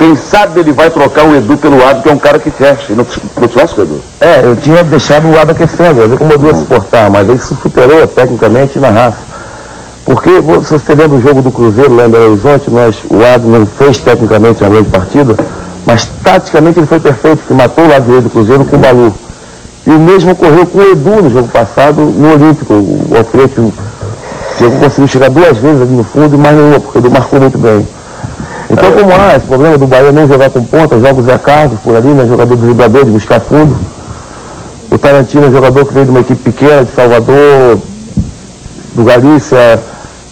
Quem sabe ele vai trocar o Edu pelo Ado, que é um cara que fecha. Não, não tivesse o Edu. É, eu tinha deixado o Ado aquecendo, ele incomodou a suportar, mas ele se superou tecnicamente na raça. Porque se você lembra o jogo do Cruzeiro lá em Belo Horizonte, nós, o Ado não fez tecnicamente uma grande partida, mas taticamente ele foi perfeito, que matou o lado direito do Cruzeiro com o Balu. E o mesmo ocorreu com o Edu no jogo passado, no Olímpico. O Alfredo conseguiu chegar duas vezes ali no fundo e mais nenhuma, porque o Edu marcou muito bem. Então, como há esse problema do Bahia não jogar com ponta, joga o Zé Carlos por ali, né, jogador do driblador, de buscar fundo. O Tarantino é jogador que veio de uma equipe pequena, de Salvador, do Galícia,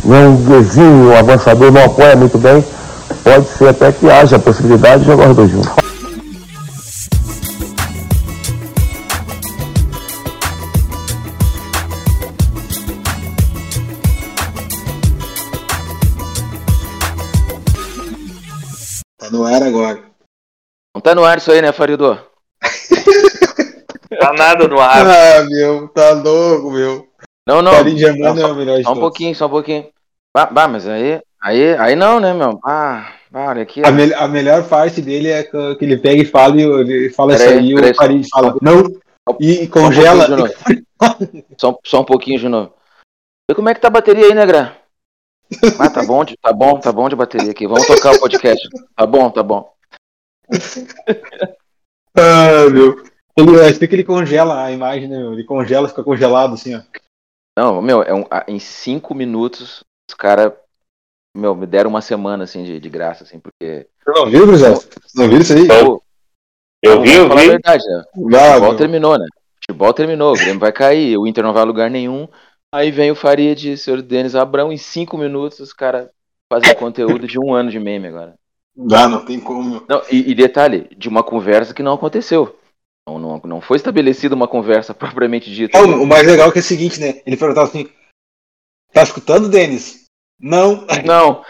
não é um exímio, um avançador, não apoia muito bem. Pode ser até que haja a possibilidade de jogar os dois juntos. Tá no ar isso aí, né, Farido? tá nada no ar. Ah, meu, tá louco, meu. Não, não. Germano é o melhor Só um pouquinho, só um pouquinho. Bah, bah, mas aí, aí, aí não, né, meu? Ah, bah, olha aqui. A, ó. mel- a melhor parte dele é que que ele pega e fala e ele fala Peraí, isso aí e o Paris fala não e Só um congela. pouquinho de novo. Só, só um pouquinho de novo. E como é que tá a bateria aí, né, Gra? Ah, tá bom, de, tá bom, tá bom de bateria aqui. Vamos tocar o podcast. Tá bom, tá bom. Ah, meu. Ele, eu acho que ele congela a imagem, né, meu? Ele congela, fica congelado assim, ó. Não, meu, é um, em cinco minutos os caras, meu, me deram uma semana, assim, de, de graça, assim, porque... Você não viu, Grisel? Não viu isso aí? Pô, Eu vi, eu vamos falar a vi. verdade, né? O Ah, futebol meu. terminou, né? O futebol terminou, o Grêmio vai cair, o Inter não vai a lugar nenhum. Aí vem o Farid, o senhor Denis Abrão, em cinco minutos os caras fazem conteúdo de um ano de meme agora. Dá, não tem como. Não, e, e detalhe, de uma conversa que não aconteceu. Não, não, não foi estabelecida uma conversa propriamente dita. Não, o mais legal é que é o seguinte, né? Ele perguntava assim: Tá escutando, Denis? Não. Não.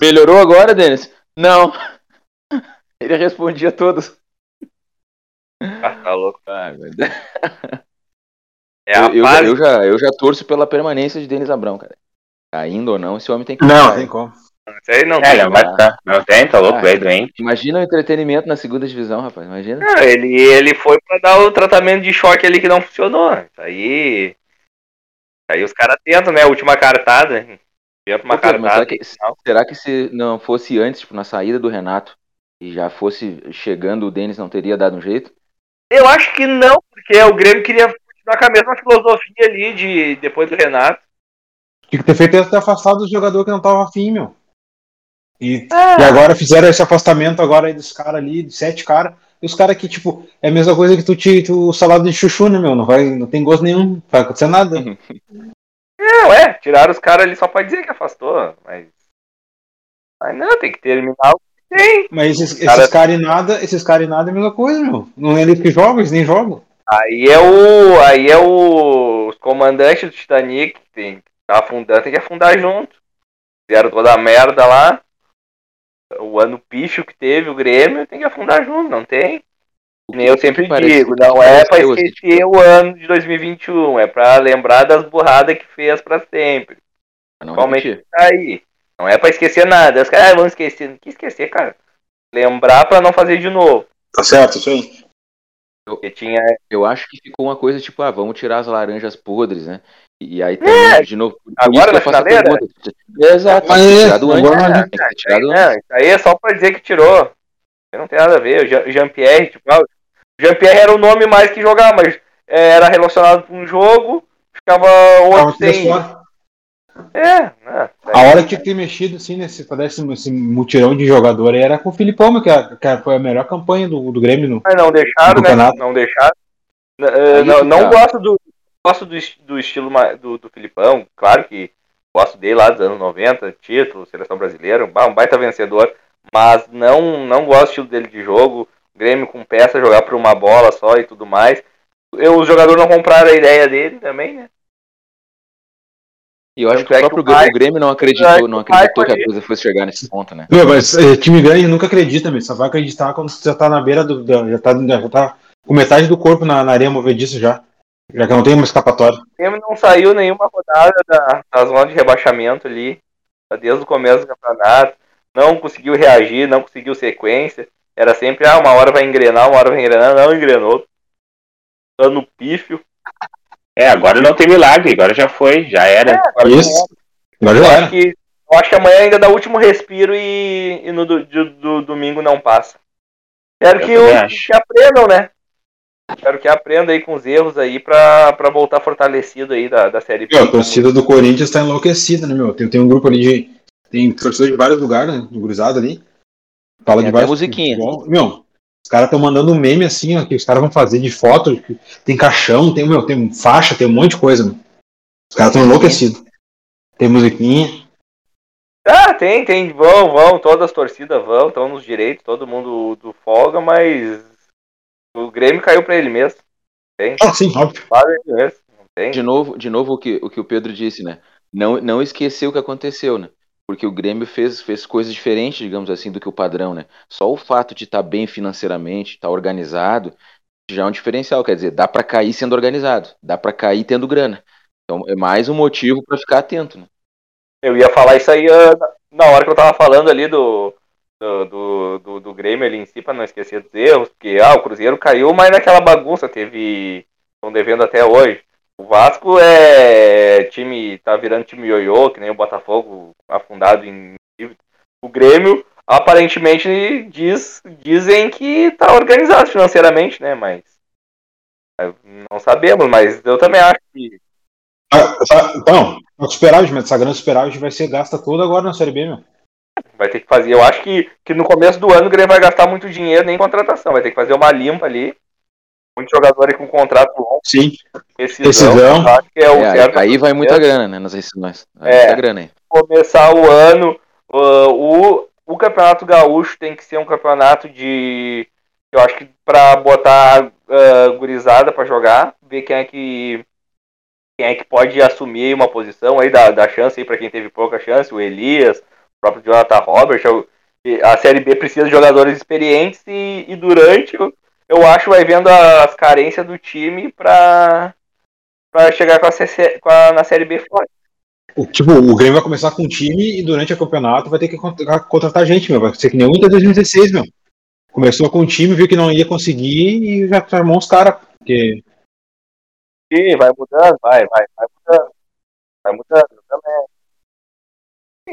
Melhorou agora, Denis? Não. Ele respondia todos. Ah, tá louco. Deus. É a eu, eu, eu já, eu já torço pela permanência de Denis Abrão, cara. Caindo ou não, esse homem tem que Não, tem como. Isso aí não É, tem. não vai ficar. Não tem, tá louco, Ah. velho, doente. Imagina o entretenimento na segunda divisão, rapaz. Imagina. Não, ele, ele foi pra dar o tratamento de choque ali que não funcionou. Isso aí. Aí os caras tentam, né? A última cartada. Tenta uma Pô, cartada. será, que, será que se não fosse antes, tipo, na saída do Renato, e já fosse chegando o Denis, não teria dado um jeito? Eu acho que não, porque o Grêmio queria continuar com a mesma filosofia ali de depois do Renato. Tinha que ter feito isso ter afastado o jogador que não tava afim, meu. E, Ah. e agora fizeram esse afastamento agora aí dos caras ali, de sete caras. E os caras que, tipo, é a mesma coisa que tu, te, tu salada de chuchu, né, meu? Não, vai, não tem gosto nenhum, não vai acontecer nada. Não, é, tiraram os caras ali só pra dizer que afastou, mas. Mas não, tem que terminar o que tem. Mas esses, Cara- esses caras e nada, esses caras e nada é a mesma coisa, meu. Não é eles que jogam, eles nem jogam. Aí é o. Aí é o. Os comandantes do Titanic que tem tá afundando, tem que afundar junto. Fizeram toda a merda lá. O ano pífio que teve o Grêmio tem que afundar junto, não tem? Nem eu sempre parece- digo, não é pra assim, esquecer o ano de 2021, é pra lembrar das burradas que fez pra sempre. Principalmente tá aí. Não é pra esquecer nada. Os caras ah, vão esquecer. Não que esquecer, cara. Lembrar pra não fazer de novo. Tá certo, aí. Porque tinha. Eu acho que ficou uma coisa tipo, ah, vamos tirar as laranjas podres, né? E aí É, também, de novo. agora na finaleira? Exato, Mas tem que é, tirar do antes. agora né? não- Tem que tirar do Não, antes. isso aí é só pra dizer que tirou. Não tem nada a ver. O Jean- o Jean-Pierre, tipo, ah, Jean-Pierre era o nome mais que jogar, mas é, era relacionado com um jogo, ficava outro sem. É, né? A hora que tinha que ter mexido assim, nesse, pra dar esse, esse mutirão de jogador aí era com o Filipão, meu, que, a- que foi a melhor campanha do, do Grêmio no, Mas não deixaram, né? Não deixaram. Aí não não tá. gosto do gosto do, do estilo do, do Filipão, claro que gosto dele lá dos anos 90, título, seleção brasileira, um ba- baita vencedor, mas não não gosto do estilo dele de jogo. Grêmio com peça, jogar por uma bola só e tudo mais. Eu, os jogadores não compraram a ideia dele também, né? E eu acho que é o que próprio o Grêmio- o Grêmio não é acreditou, que não acreditou que a coisa fosse chegar nesse ponto, né? Meu, mas é, time grande nunca acredita, meu. Só vai acreditar quando você já tá na beira do. já, tá, já tá com metade do corpo na, na areia movediça já. Já que não tem uma escapatória. O Grêmio não saiu nenhuma rodada da, da zona de rebaixamento ali, desde o começo do campeonato. não conseguiu reagir, não conseguiu sequência. Era sempre, ah, uma hora vai engrenar, uma hora vai engrenar, não engrenou. Ano pífio. É, agora não tem milagre, agora já foi, já era. É, agora Isso. já Agora Eu já acho, era. que, eu acho que amanhã ainda dá o último respiro e, e no do, do- do domingo não passa. Espero Eu que, o- acho. que aprendam, né? Espero que aprendam aí com os erros aí pra, pra voltar fortalecido aí da, da Série B. Meu, a torcida do Corinthians tá enlouquecida, né, meu? Tem, tem um grupo ali de. Tem torcedor de vários lugares, né? Do gurizado ali. Fala Tem de vários. musiquinha. futebol. Meu, os caras estão mandando um meme assim, ó, que os caras vão fazer de foto. Tem caixão, tem, meu, tem faixa, tem um monte de coisa, meu. Os caras estão enlouquecidos. Tem musiquinha. Ah, tem, tem, vão, vão, todas as torcidas vão, estão nos direitos, todo mundo do folga, mas o Grêmio caiu pra ele mesmo. Tem, Ah, sim, óbvio. para ele mesmo. Tem. De novo, de novo o, que, o que o Pedro disse, né? Não, não esquecer o que aconteceu, né? Porque o Grêmio fez, fez coisas diferentes, digamos assim, do que o padrão, né? Só o fato de estar bem financeiramente, estar organizado, já é um diferencial. Quer dizer, dá pra cair sendo organizado, dá pra cair tendo grana. Então é mais um motivo pra ficar atento, né? Eu ia falar isso aí ah, na hora que eu tava falando ali do, do, do, do, do Grêmio ali em si, pra não esquecer dos erros, porque ah, o Cruzeiro caiu, mas naquela bagunça teve. Estão devendo até hoje. O Vasco é time. tá virando time ioiô, que nem o Botafogo afundado em. O Grêmio, aparentemente, diz, dizem que tá organizado financeiramente, né? Mas. é, Não sabemos, mas eu também acho que. Ah, Então, o superávit, mas essa grana superávit vai ser gasta toda agora na Série B, meu. Vai ter que fazer. Eu acho que, que no começo do ano o Grêmio vai gastar muito dinheiro nem em contratação. Vai ter que fazer uma limpa ali. Muitos jogadores com contrato longo. Sim. Que é o É, aí, certo. aí vai muita grana, né? Nas rescisões. Vai É. muita grana aí. Começar o ano. ah, o, o Campeonato Gaúcho tem que ser um campeonato de. Eu acho que pra botar ah, gurizada pra jogar. Ver quem é que. Quem é que pode assumir uma posição aí, dar, dar chance aí pra quem teve pouca chance. O Elias, próprio Jonathan Robert. eu- A Série B precisa de jogadores experientes e, e durante, eu, eu acho, vai vendo as carências do time pra, pra chegar com a, CC com a- na Série B forte. O, tipo, o Grêmio vai começar com um time e durante o campeonato vai ter que contra- contratar gente, meu. Vai ser que nem o Inter 2016, meu. Começou com um time, viu que não ia conseguir e já armou os caras. Porque Sim, vai mudando, vai, vai, vai mudando. Vai mudando também.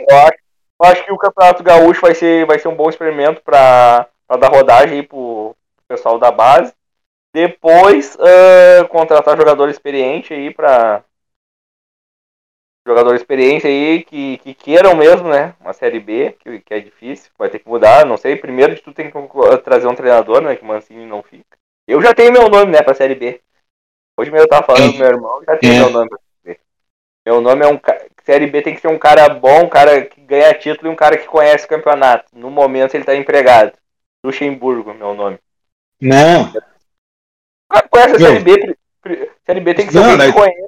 Eu acho, eu acho que o Campeonato Gaúcho vai ser, vai ser um bom experimento para dar rodagem aí pro pessoal da base. Depois, ah, contratar jogador experiente aí para jogador experiente aí que, que queiram mesmo, né? Uma série B, que, que é difícil, vai ter que mudar, não sei. Primeiro de tudo tem que trazer um treinador, né? Que o Mancini não fica. Eu já tenho meu nome, né, pra série B. Hoje mesmo eu tava falando com meu irmão, já tem É. meu nome pra. Meu nome é um Série B tem que ser um cara bom, um cara que ganha título e um cara que conhece o campeonato. No momento ele tá empregado. Luxemburgo, meu nome. Não, O cara que conhece a. Série B. Série B tem que ser Não, alguém daí- que conhece.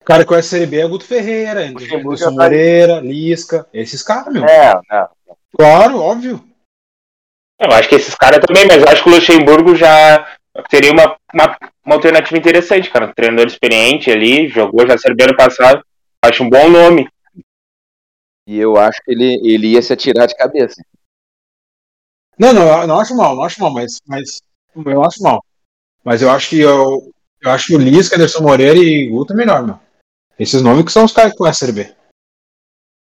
o cara que conhece a Série B é Guto Ferreira, Luxemburgo Anderson tá- Moreira, Lisca, esses caras, meu. Não, não. Claro, óbvio. Eu acho que esses caras também, mas eu acho que o Luxemburgo já seria uma, uma, uma alternativa interessante, cara. Um treinador experiente ali, jogou já a Série B ano passado. Acho um bom nome. E eu acho que ele, ele ia se atirar de cabeça. Não, não, eu não acho mal, não acho mal, mas, mas eu acho mal. Mas eu acho que eu, eu acho que o Lisca, Anderson Moreira e Guto é melhor, meu. Esses nomes que são os caras que conhecem a Série B.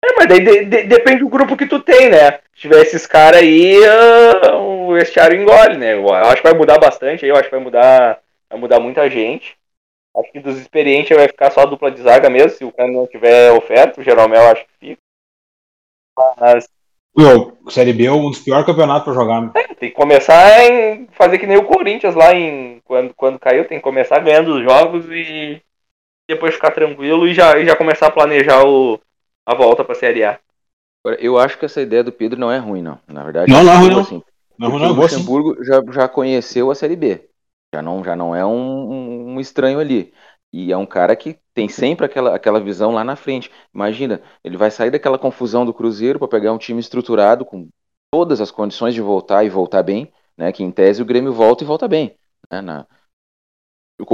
É, mas daí de- de- depende do grupo que tu tem, né? Se tiver esses caras aí, ah, o vestiário engole, né? Eu acho que vai mudar bastante aí, eu acho que vai mudar, vai mudar muita gente. Acho que dos experientes vai ficar só a dupla de zaga mesmo, se o cara não tiver oferta, o Jeromel acho que fica. Mas Meu, Série B é um dos piores campeonatos pra jogar, meu. tem que começar em fazer que nem o Corinthians lá em quando, quando caiu, tem que começar ganhando os jogos e depois ficar tranquilo e já, e já começar a planejar o, a volta pra Série A. Eu acho que essa ideia do Pedro não é ruim, não. Na verdade, Não, não é ruim, boa, não. assim. Não, Porque não, o. Luxemburgo já, já conheceu a Série B. Já não, já não é um, um- um estranho ali. E é um cara que tem sempre aquela, aquela visão lá na frente. Imagina, ele vai sair daquela confusão do Cruzeiro para pegar um time estruturado com todas as condições de voltar e voltar bem, né? Que em tese o Grêmio volta e volta bem. Né? Na,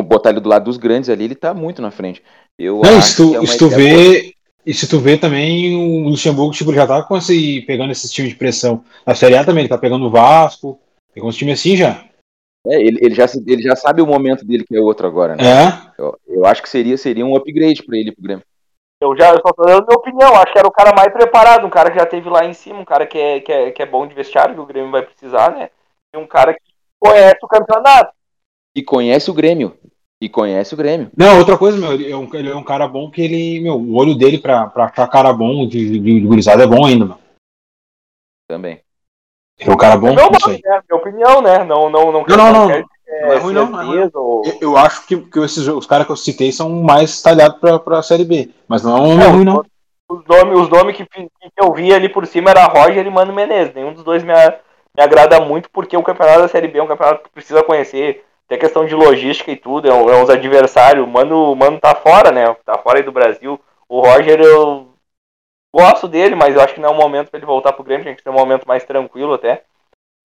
botar ele do lado dos grandes ali, ele tá muito na frente. Eu Não, acho se tu, que é uma se tu ideia boa. vê. E se tu vê também, o Luxemburgo tipo, já tá com esse, pegando esses times de pressão. Na Série A também, ele tá pegando o Vasco, pegou uns times assim já. É, ele, ele, já, ele já sabe o momento dele que é outro agora, né? É. Eu, eu acho que seria, seria um upgrade pra ele pro Grêmio. Eu já eu só tô dando minha opinião, acho que era o cara mais preparado, um cara que já teve lá em cima, um cara que é, que é, que é bom de vestiário, que o Grêmio vai precisar, né? E um cara que conhece o campeonato. E conhece o Grêmio. E conhece o Grêmio. Não, outra coisa, meu, ele é um, ele é um cara bom que ele, meu, o olho dele pra, pra achar cara bom de, de, de gurizada é bom ainda, meu. Também. É um cara bom Não, isso aí. né? Minha opinião, né? Não, não, não, Não, não, não. quer Não é ruim, não, não é ou- Eu, eu acho que, que esses, os caras que eu citei são mais talhados pra, pra Série B. Mas não é um Não, ruim, não. Os nomes, os nomes que, que eu vi ali por cima era Roger e Mano Menezes. Nenhum dos dois me, a- me agrada muito, porque o campeonato da Série B é um campeonato que precisa conhecer. Tem questão de logística e tudo, é, um- é uns adversários. O Mano, o Mano tá fora, né? Tá fora aí do Brasil. O Roger, eu gosto dele, mas eu acho que não é o momento pra ele voltar pro Grêmio. Tem que ser um momento mais tranquilo até.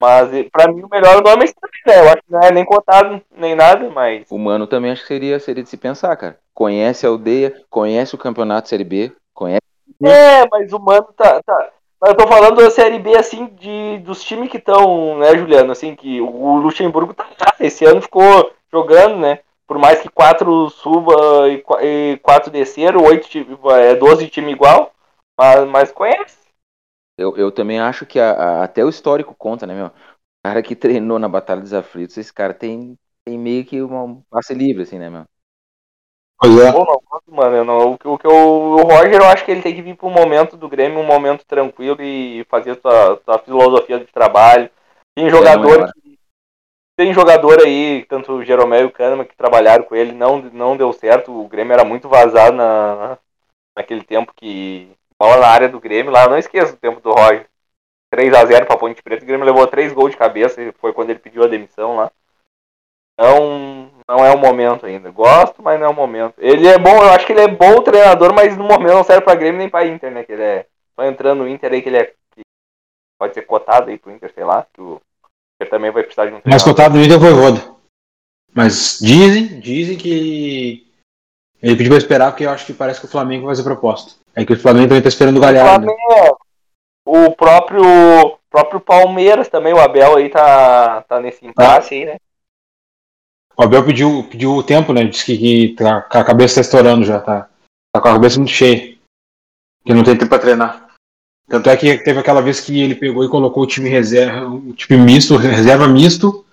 Mas pra mim o melhor nome é esse também, né? Eu acho que não é nem cotado, nem nada, mas. O Mano também acho que seria, seria de se pensar, cara. Conhece a aldeia, conhece o campeonato Série B, conhece. É, mas o Mano tá. tá... Mas eu tô falando da Série B, assim, de, dos times que estão, né, Juliano? Assim, que o Luxemburgo tá lá. Esse ano ficou jogando, né? Por mais que quatro suba e, qua- e quatro desceram, oito é 12 time igual, mas, mas conhece. Eu, eu também acho que a- a- até o histórico conta, né, meu? O cara que treinou na Batalha dos Aflitos, esse cara tem, tem meio que uma, um passe livre, assim, né, meu? Pois é. Ou não, mano. Eu não, o, que- o, o Roger, eu acho que ele tem que vir pro momento do Grêmio, um momento tranquilo e fazer sua, sua filosofia de trabalho. Tem jogador hora. que- Tem jogador aí, tanto o Jeromel e o Kahneman, que trabalharam com ele, não, não deu certo. O Grêmio era muito vazado na, naquele tempo que. Bola na área do Grêmio lá, eu não esqueço o tempo do Roger. 3x0 pra Ponte Preta, o Grêmio levou 3 gols de cabeça, foi quando ele pediu a demissão lá. Não, não é o momento ainda. Gosto, mas não é o momento. Ele é bom, eu acho que ele é bom treinador, mas no momento não serve pra Grêmio nem pra Inter, né? Que ele é. Só entrando no Inter aí que ele é. que pode ser cotado aí pro Inter, sei lá. Que o Inter também vai precisar de um treinador. cotado no Inter o Voivoda. Mas dizem, dizem que ele pediu pra esperar porque eu acho que parece que o Flamengo vai fazer proposta. É que o Flamengo também tá esperando o Galhardo. né? Flamengo, o próprio, próprio Palmeiras também, o Abel aí tá, tá nesse impasse aí, né? O Abel pediu, pediu o tempo, né? Disse que, que tá, a cabeça tá estourando já, tá, tá com a cabeça muito cheia. Que não tem tempo pra treinar. Tanto é que teve aquela vez que ele pegou e colocou o time reserva, o time misto, reserva misto,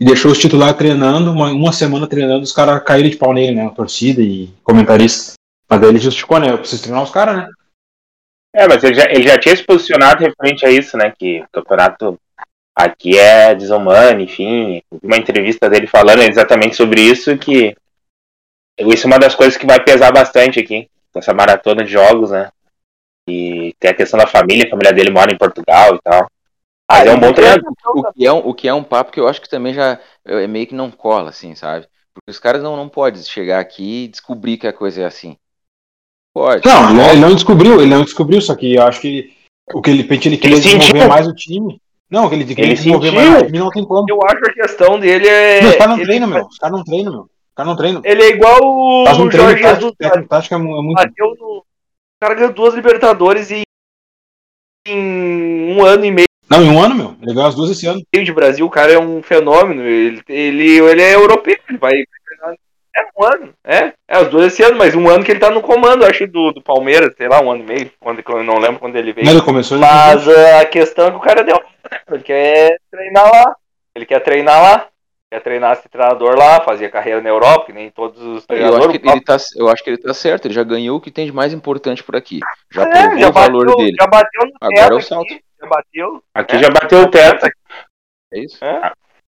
e deixou os titulares treinando, uma, uma semana treinando, os caras caíram de pau nele, né? A torcida e comentarista. Mas daí ele justificou, né? Eu preciso treinar os caras, né? É, mas ele já, ele já tinha se posicionado referente a isso, né? Que o campeonato aqui é desumano, enfim. Uma entrevista dele falando exatamente sobre isso, que isso é uma das coisas que vai pesar bastante aqui, nessa maratona de jogos, né? E tem a questão da família, a família dele mora em Portugal e tal. Mas é um bom treinador. O que é um, o que é um papo que eu acho que também já é meio que não cola, assim, sabe? Porque os caras não, não podem chegar aqui e descobrir que a coisa é assim. Pode. Não, ele, ele não descobriu, ele não descobriu, só que eu acho que o que ele, ele queria Ele desenvolver sentiu. mais o time. Não, que ele queria Ele desenvolver sentiu. mais o time não tem como. Eu acho que a questão dele é. Meu, os caras não treinam, meu. Os caras não treinam, meu. Os caras não treinam. ele é igual o treino Jorge tático, Jesus. técnico tático é é muito. Bateu no. O cara ganhou duas Libertadores em, em um ano e meio Não, em um ano, meu. Ele ganhou as duas esse ano. de Brasil. O cara é um fenômeno. Ele, ele, ele é europeu. Ele vai. É um ano. É, é as duas esse ano, mas um ano que ele tá no comando, acho, do, do Palmeiras, sei lá, um ano e meio. Quando, eu não lembro quando ele veio. Né, Ele começou ele Mas a questão é que o cara deu. né? Ele quer treinar lá. Ele quer treinar lá. Quer treinar esse treinador lá, fazer carreira na Europa, que nem todos os Eu acho, treinadores. que ele tá, eu acho que ele tá certo, ele já ganhou o que tem de mais importante por aqui. Já É, provou já o valor bateu, dele. Já bateu no Agora teto é o aqui, salto. Já bateu. Aqui já bateu o teto. É isso? É.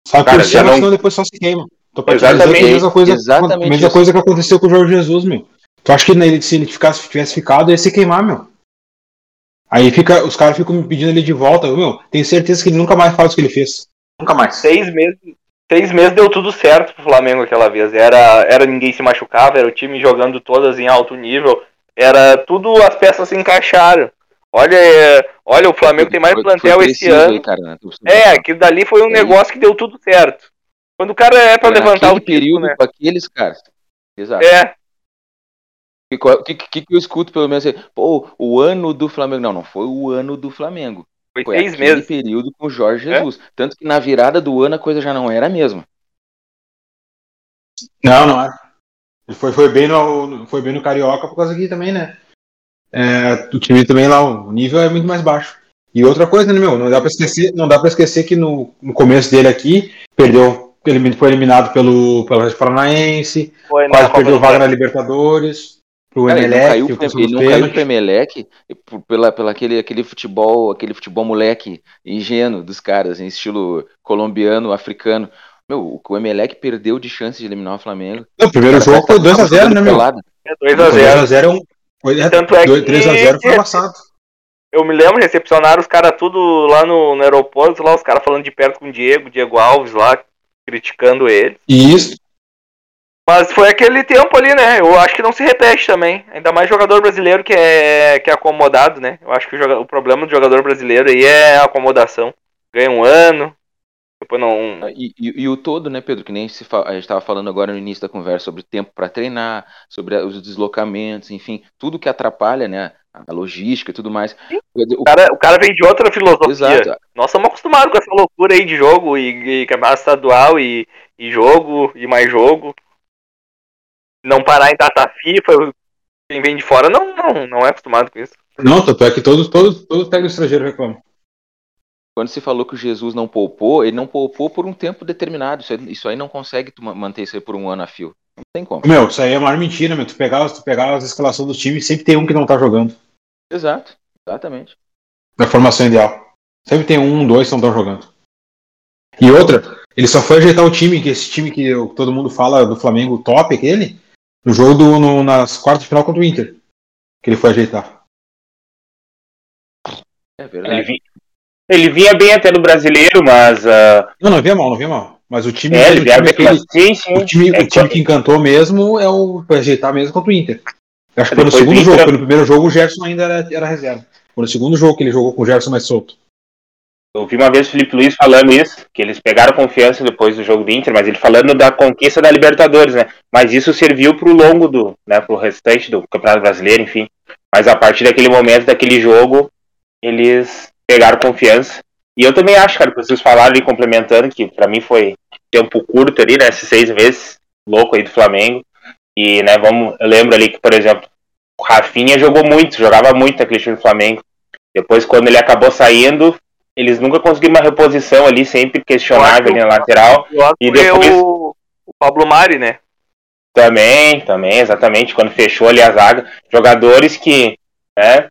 Só que Cara, o Santos não- senão depois só se queima. Tô te Exatamente, é a mesma coisa, exatamente mesma isso. coisa que aconteceu com o Jorge Jesus, meu. Tu acha que ele, se ele ficasse, tivesse ficado, ia se queimar, meu. Aí fica, os caras ficam me pedindo ele de volta. Meu, tenho certeza que ele nunca mais faz o que ele fez. Nunca mais. Seis meses. Seis meses deu tudo certo pro Flamengo aquela vez. Era, era ninguém se machucava, era o time jogando todas em alto nível. Era tudo, as peças se encaixaram. Olha, é, olha o Flamengo tem mais Foi- plantel foi esse ano. aí, cara, né? É, aquilo dali foi um É negócio que deu tudo certo. Quando o cara é pra Foi levantar o período né? com aqueles caras. Exato. É. O que, que, que, eu escuto pelo menos assim, pô, o ano do Flamengo. Não, não foi o ano do Flamengo. Foi, Foi seis aquele meses. período com o Jorge É? Jesus. Tanto que na virada do ano a coisa já não era a mesma. Não, não era. Ele foi, foi, bem no, foi bem no Carioca por causa aqui também, né? É, o time também lá, o nível é muito mais baixo. E outra coisa, né, meu? Não dá pra esquecer, não dá pra esquecer que no, no começo dele aqui, perdeu, foi eliminado pelo, pelo Atlético Paranaense, Foi quase Copa perdeu vaga na Libertadores, pro Cara, ele não Emelec, caiu, ele não caiu pro pênaltis. Emelec pela, pela aquele, aquele futebol, aquele futebol moleque ingênuo dos caras, em estilo colombiano, africano. Meu, o Emelec perdeu de chance de eliminar o Flamengo. Não, o primeiro jogo foi tava 2x0, jogando né, meu? É 2x0. 2x0 é um. Foi, é, Tanto é que- 3x0 foi amassado. Eu me lembro, recepcionaram os caras tudo lá no, no aeroporto, lá os caras falando de perto com o Diego, Diego Alves lá, criticando ele. Isso, Mas foi aquele tempo ali, né? Eu acho que não se repete também. Ainda mais jogador brasileiro que é, que é acomodado, né? Eu acho que o, joga- o problema do jogador brasileiro aí é a acomodação. Ganha um ano, depois não. E, e- e o todo, né, Pedro, que nem se fa- a gente estava falando agora no início da conversa sobre tempo para treinar, sobre os deslocamentos, enfim, tudo que atrapalha, né, a logística e tudo mais. O- O cara, o cara vem de outra filosofia. Exato. Nós somos acostumados com essa loucura aí de jogo e, e campeonato estadual e, e jogo e mais jogo. Não parar em data FIFA. Quem vem de fora não, não, não é acostumado com isso. não, tanto é que todos, todos, todos técnicos estrangeiros reclamam. Quando se falou que o Jesus não poupou, ele não poupou por um tempo determinado. Isso aí, isso aí não consegue manter isso aí por um ano a fio. Não tem como. Meu, isso aí é a maior mentira, meu. Tu pegar, tu pegar as escalações dos times, sempre tem um que não tá jogando. Exato, exatamente. Na formação ideal. Sempre tem um, dois que não estão jogando. E outra, ele só foi ajeitar o time, que esse time que eu- todo mundo fala do Flamengo top, aquele, no jogo do, no- nas quartas de final contra o Inter. Que ele foi ajeitar. É Ele, verdade. vi- ele vinha bem até no brasileiro, mas. ah, Não, não via mal, não via mal. Mas o time, é, ele o vinha time, bem. aquele- Sim, sim. o time, É o time que- que encantou mesmo é o foi ajeitar mesmo contra o Inter. Eu acho que foi no segundo do jogo, foi no primeiro jogo o Gerson ainda era, era reserva. Foi no segundo jogo que ele jogou com o Gerson mais solto. Eu vi uma vez o Felipe Luiz falando isso, que eles pegaram confiança depois do jogo do Inter, mas ele falando da conquista da Libertadores, né? Mas isso serviu pro longo do, né, pro restante do Campeonato Brasileiro, enfim. Mas a partir daquele momento, daquele jogo, eles pegaram confiança. E eu também acho, cara, que vocês falaram ali, complementando, que pra mim foi tempo curto ali, né? Esses seis meses, louco aí do Flamengo. E, né, vamos, eu lembro ali que, por exemplo, o Rafinha jogou muito, jogava muito naquele time do Flamengo. Depois, quando ele acabou saindo, eles nunca conseguiram uma reposição ali, sempre questionável ali na lateral. E depois- o, o Pablo Mari, né? Também, também, exatamente, quando fechou ali a zaga. Jogadores que, né,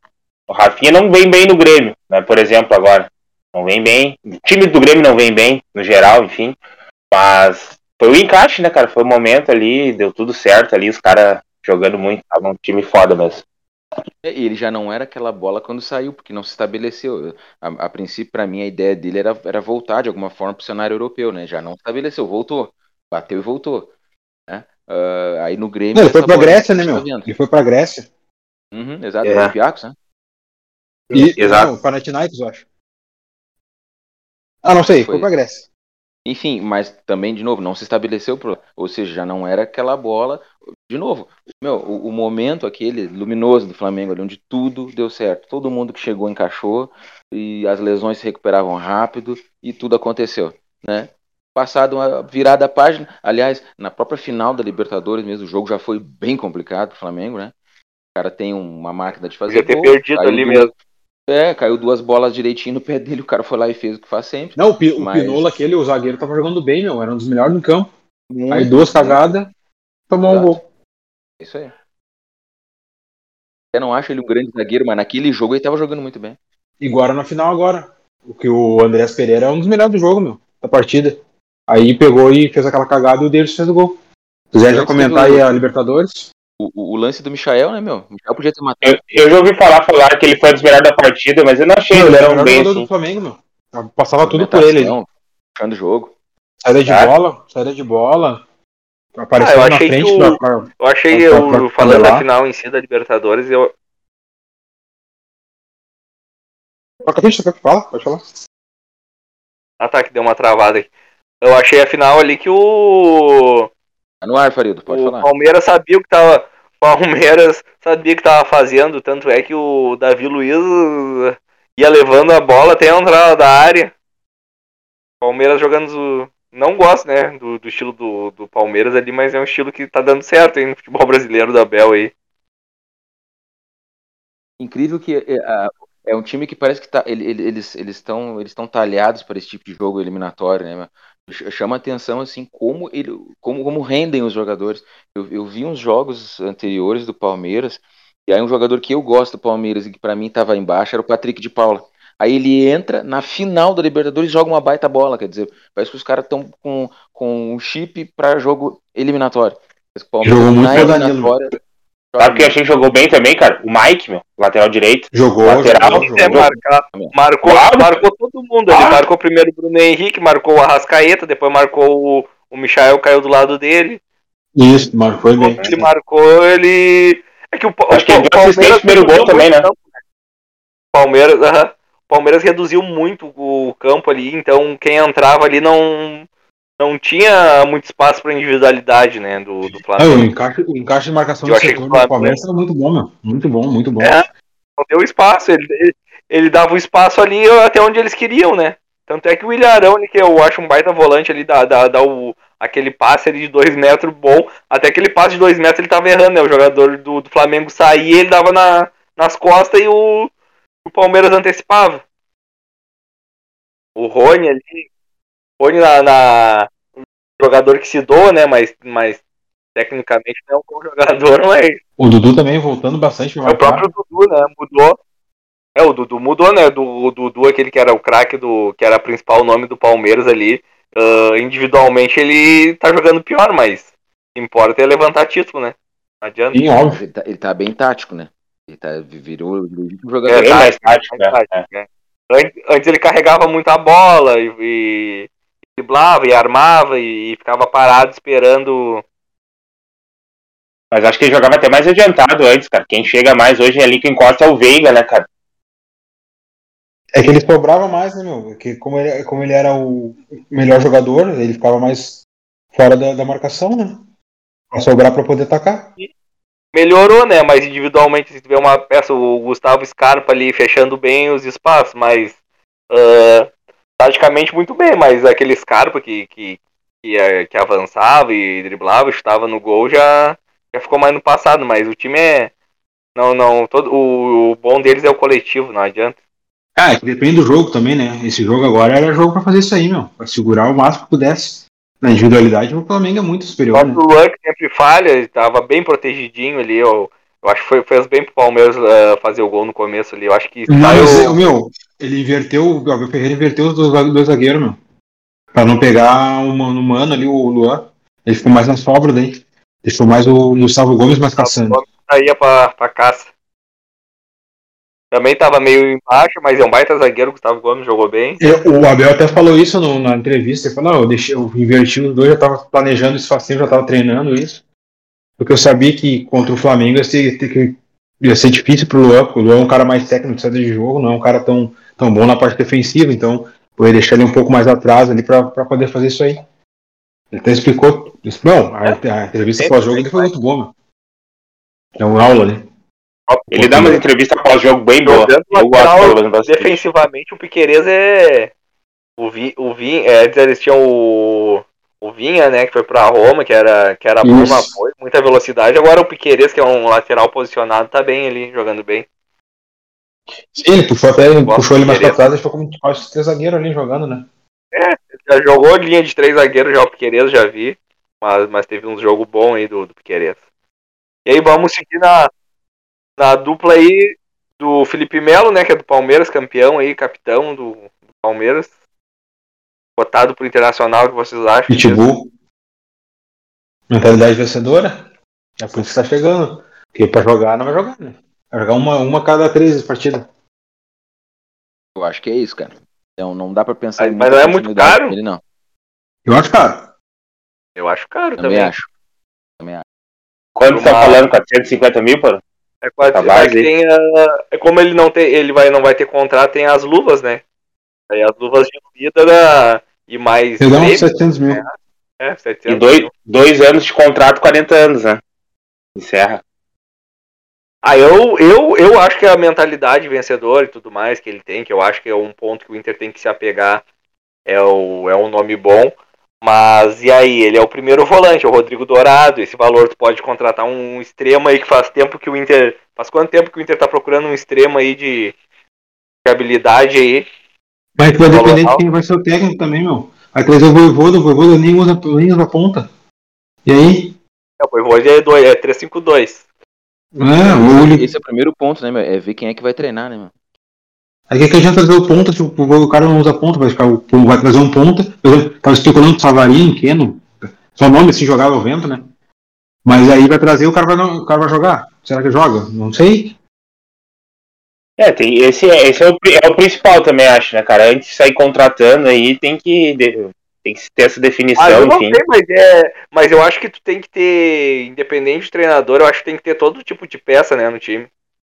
o Rafinha não vem bem no Grêmio, né, por exemplo, agora. Não vem bem. O time do Grêmio não vem bem, no geral, enfim. Mas foi o encaixe, né, cara? Foi o momento ali, deu tudo certo ali, os caras jogando muito, tava um time foda mesmo. É, E ele já não era aquela bola quando saiu, porque não se estabeleceu. A, a princípio, para mim, a ideia dele era, era voltar de alguma forma para o cenário europeu, né? Já não estabeleceu, voltou. Bateu e voltou. Né? Ah, aí no Grêmio. Não, ele foi bola Grécia, que né, meu? tá. Ele foi pra Grécia. Uhum, exato, É. Olympiacos, né? E, Exato. Não, Panathinaikos, eu acho. Ah, não sei, foi, Foi. pra Grécia. Enfim, mas também, de novo, não se estabeleceu, pro, ou seja, já não era aquela bola. De novo, meu, o, o momento aquele luminoso do Flamengo, ali, onde tudo deu certo. Todo mundo que chegou encaixou e as lesões se recuperavam rápido e tudo aconteceu, né? Passado uma virada a página, aliás, na própria final da Libertadores mesmo, o jogo já foi bem complicado pro Flamengo, né? O cara tem uma máquina de fazer Podia ter gol, perdido ali mesmo. É, caiu duas bolas direitinho no pé dele, o cara foi lá e fez o que faz sempre. Não, o, Pi- o Mas- Pinola, aquele, o zagueiro, tava jogando bem, meu. Era um dos melhores no campo. Aí duas cagadas, tomou um Exato. gol. É Isso aí. Eu não acho ele um grande zagueiro, mas naquele jogo ele tava jogando muito bem. E agora na final agora. O que o Andrés Pereira é um dos melhores do jogo, meu. Da partida. Aí pegou e fez aquela cagada e o Davis fez o gol. Se quiser já comentar aí a Libertadores. O, o- lance do Michael, né, meu? O Michael podia ter matado. Eu, eu já ouvi falar, falar que ele foi um dos melhores da partida, mas eu não achei ele era melhor bem assim. do Flamengo, meu. Passava tudo por ele. Puxando o jogo. Saída de Tá. bola, saída de bola. Apareceu Ah, eu na achei frente que o- pra- pra- Eu achei, Pra- eu, pra- pra falando da final em si da Libertadores, eu, fala, pode falar. Ah tá, que deu uma travada aqui. Eu achei a final ali que o, Tá no ar, Farido, pode o falar. Palmeiras sabia o que tava. Palmeiras sabia que tava fazendo, tanto é que o Davi Luiz ia levando a bola até a entrada da área. Palmeiras jogando. Não gosto, né? Do, do estilo do, do Palmeiras ali, mas é um estilo que tá dando certo no futebol brasileiro da Bel aí. Incrível que é, é, um time que parece que tá, ele, eles eles estão eles estão talhados para esse tipo de jogo eliminatório, né? Chama atenção assim como ele como, como rendem os jogadores. Eu, eu vi uns jogos anteriores do Palmeiras e aí um jogador que eu gosto do Palmeiras e que para mim estava embaixo era o Patrick de Paula. Aí ele entra na final da Libertadores e joga uma baita bola, quer dizer, parece que os caras estão com, com um chip para jogo eliminatório. Jogou muito na eliminatória, Sabe quem achei que jogou bem também, cara? O Mike, meu, lateral direito. Jogou, lateral, jogou, É, jogou. marca- marcou, Claro. marcou todo mundo. Ele marcou primeiro o Bruno Henrique, marcou o Arrascaeta, depois marcou o, o Michael, caiu do lado dele. Isso, foi bem. Ele marcou, ele. É que o, Acho que o ele deu assistência no primeiro gol também, né? o campo, Palmeiras, aham. Palmeiras reduziu muito o campo ali, então quem entrava ali não não tinha muito espaço para individualidade, né, do, do É, o, Flamengo. encaixe, o encaixe de marcação do setor do Flamengo- Palmeiras era muito bom, meu. Muito bom, muito bom. É. Não deu espaço, ele, ele, ele dava o espaço ali até onde eles queriam, né? Tanto é que o Ilharão, que eu acho um baita volante ali, dá, dá, dá o, aquele passe ali de dois metros bom, até aquele passe de dois metros ele tava errando, né? O jogador do, do Flamengo saía, ele dava na, nas costas e o, o Palmeiras antecipava. O Rony ali, Rony na, na- um jogador que se doa, né? Mas, mas tecnicamente não é um bom jogador, mas O Dudu também voltando bastante é o próprio Dudu, né? Mudou. É, o Dudu mudou, né? Do, o Dudu, aquele que era o craque do. que era o principal nome do Palmeiras ali. ah, individualmente ele tá jogando pior, mas importa é levantar título, né? Não adianta. Sim, óbvio. Ele tá, ele tá bem tático, né? Ele tá, virou o legítimo É, jogador. bem tá, mais tático, né? tático, né? Antes, antes ele carregava muito a bola e, e driblava e armava e ficava parado esperando. Mas acho que ele jogava até mais adiantado antes, cara. Quem chega mais hoje ali que encosta é o Veiga, né, cara? É que ele sobrava mais, né, meu? Porque como ele, como ele era o melhor jogador, ele ficava mais fora da, da marcação, né? Pra sobrar pra poder atacar. melhorou, né? Mas individualmente, se tiver uma peça, o Gustavo Scarpa ali fechando bem os espaços, mas ah, taticamente muito bem, mas aquele Scarpa que, que, que, eh, que avançava e driblava, chutava no gol já, já ficou mais no passado, mas o time é. Não, não. Todo, o, o bom deles é o coletivo, não adianta. Ah, é que depende do jogo também, né? Esse jogo agora era jogo pra fazer isso aí, meu. Pra segurar o máximo que pudesse. Na individualidade, o Flamengo é muito O superior, né? próprio Luan que sempre falha, ele tava bem protegidinho ali. Eu, eu acho que foi, fez bem pro Palmeiras ah, fazer o gol no começo ali. Eu acho que Não, mas, saiu- é, meu, ele inverteu, o Gabriel Ferreira inverteu os dois, dois zagueiros, meu. Pra não pegar o mano, o mano ali, o Luan. Ele ficou mais na sobra daí. Deixou mais o Gustavo Gomes mais caçando. saía pra, pra caça. Também tava meio embaixo, mas é um baita zagueiro, o Gustavo Gomes jogou bem. Eu- o Abel até falou isso no- na entrevista. Ele falou: não, eu, deixei, eu inverti os dois, já tava planejando isso tempo, já tava treinando isso. Porque eu sabia que contra o Flamengo ia ser, que- ia ser difícil pro Luan, porque o Luan é um cara mais técnico de saída de jogo, não é um cara tão, tão bom na parte defensiva, então eu ia deixar ele um pouco mais atrás ali pra, pra poder fazer isso aí. Ele até explicou. disse, Não, a, a entrevista Bem, pós-jogo dele foi muito boa, meu. É uma aula ali. Ele dá umas entrevistas pós-jogo bem boa. Eu gosto. Defensivamente, o Piqueires é. O, Vi, o Vinha, é, antes eles tinham o, o Vinha, né, que foi pra Roma, que era, que era bom apoio, muita velocidade. Agora o Piqueires, que é um lateral posicionado, tá bem ali, jogando bem. Sim, ele puxou, até, ele puxou ele mais pra trás, deixou como quase três zagueiros ali jogando, né? Já jogou linha de três zagueiros, já o Piqueires, já vi. Mas, mas teve um jogo bom aí do, do Piqueires. E aí vamos seguir na, na dupla aí do Felipe Melo, né? Que é do Palmeiras, campeão aí, capitão do, do Palmeiras. Votado pro Internacional, que vocês acham? Pitbull. Mentalidade vencedora. É por isso que tá chegando. Porque pra jogar não vai jogar, né? Vai jogar uma, uma a cada três partidas. Eu acho que é isso, cara. Então não dá pra pensar Mas- em mas não é muito caro? Ele, não. Eu acho, cara. Eu acho caro Também, também. acho. Quanto tá Uma- falando? 450 mil, pô? É quase Tá base, tem a- é como ele não tem, ele vai não vai ter contrato, tem as luvas, né? Aí as luvas de vida da- e mais Eu dou uns prêmio, 700 mil. é, E 700 dois, mil. dois anos de contrato, 40 anos, né? Encerra. Ah, eu, eu, eu acho que a mentalidade vencedora e tudo mais que ele tem, que eu acho que é um ponto que o Inter tem que se apegar, é, o, é um nome bom. Mas e aí, ele é o primeiro volante, é o Rodrigo Dourado. Esse valor tu pode contratar um extremo aí que faz tempo que o Inter. Faz quanto tempo que o Inter tá procurando um extremo aí de, de habilidade aí? Mas vai depender de quem vai ser o técnico também, meu. Vai trazer o Voivoda, o Voivoda nem usa, nem usa ponta. E aí? É, o Voivoda é, dois- é 352. É, o, ele- Esse é o primeiro ponto, né, meu? É ver quem é que vai treinar, né, meu? Aí que que adianta trazer o ponta se o, o cara não usa ponta, vai, ficar, o- vai trazer um ponta. Eu tava especulando Savarinho, Keno, só nome assim jogava ao vento, né? Mas aí vai trazer o cara vai, não- o cara vai jogar. Será que joga? Não sei. É, tem, esse, é, esse é, o, é o principal também, acho, né, cara? Antes de sair contratando aí, tem que, tem que ter essa Ah, definição, eu não enfim. sei, mas, é, mas eu acho que tu tem que ter, independente do treinador, eu acho que tem que ter todo tipo de peça, né, no time.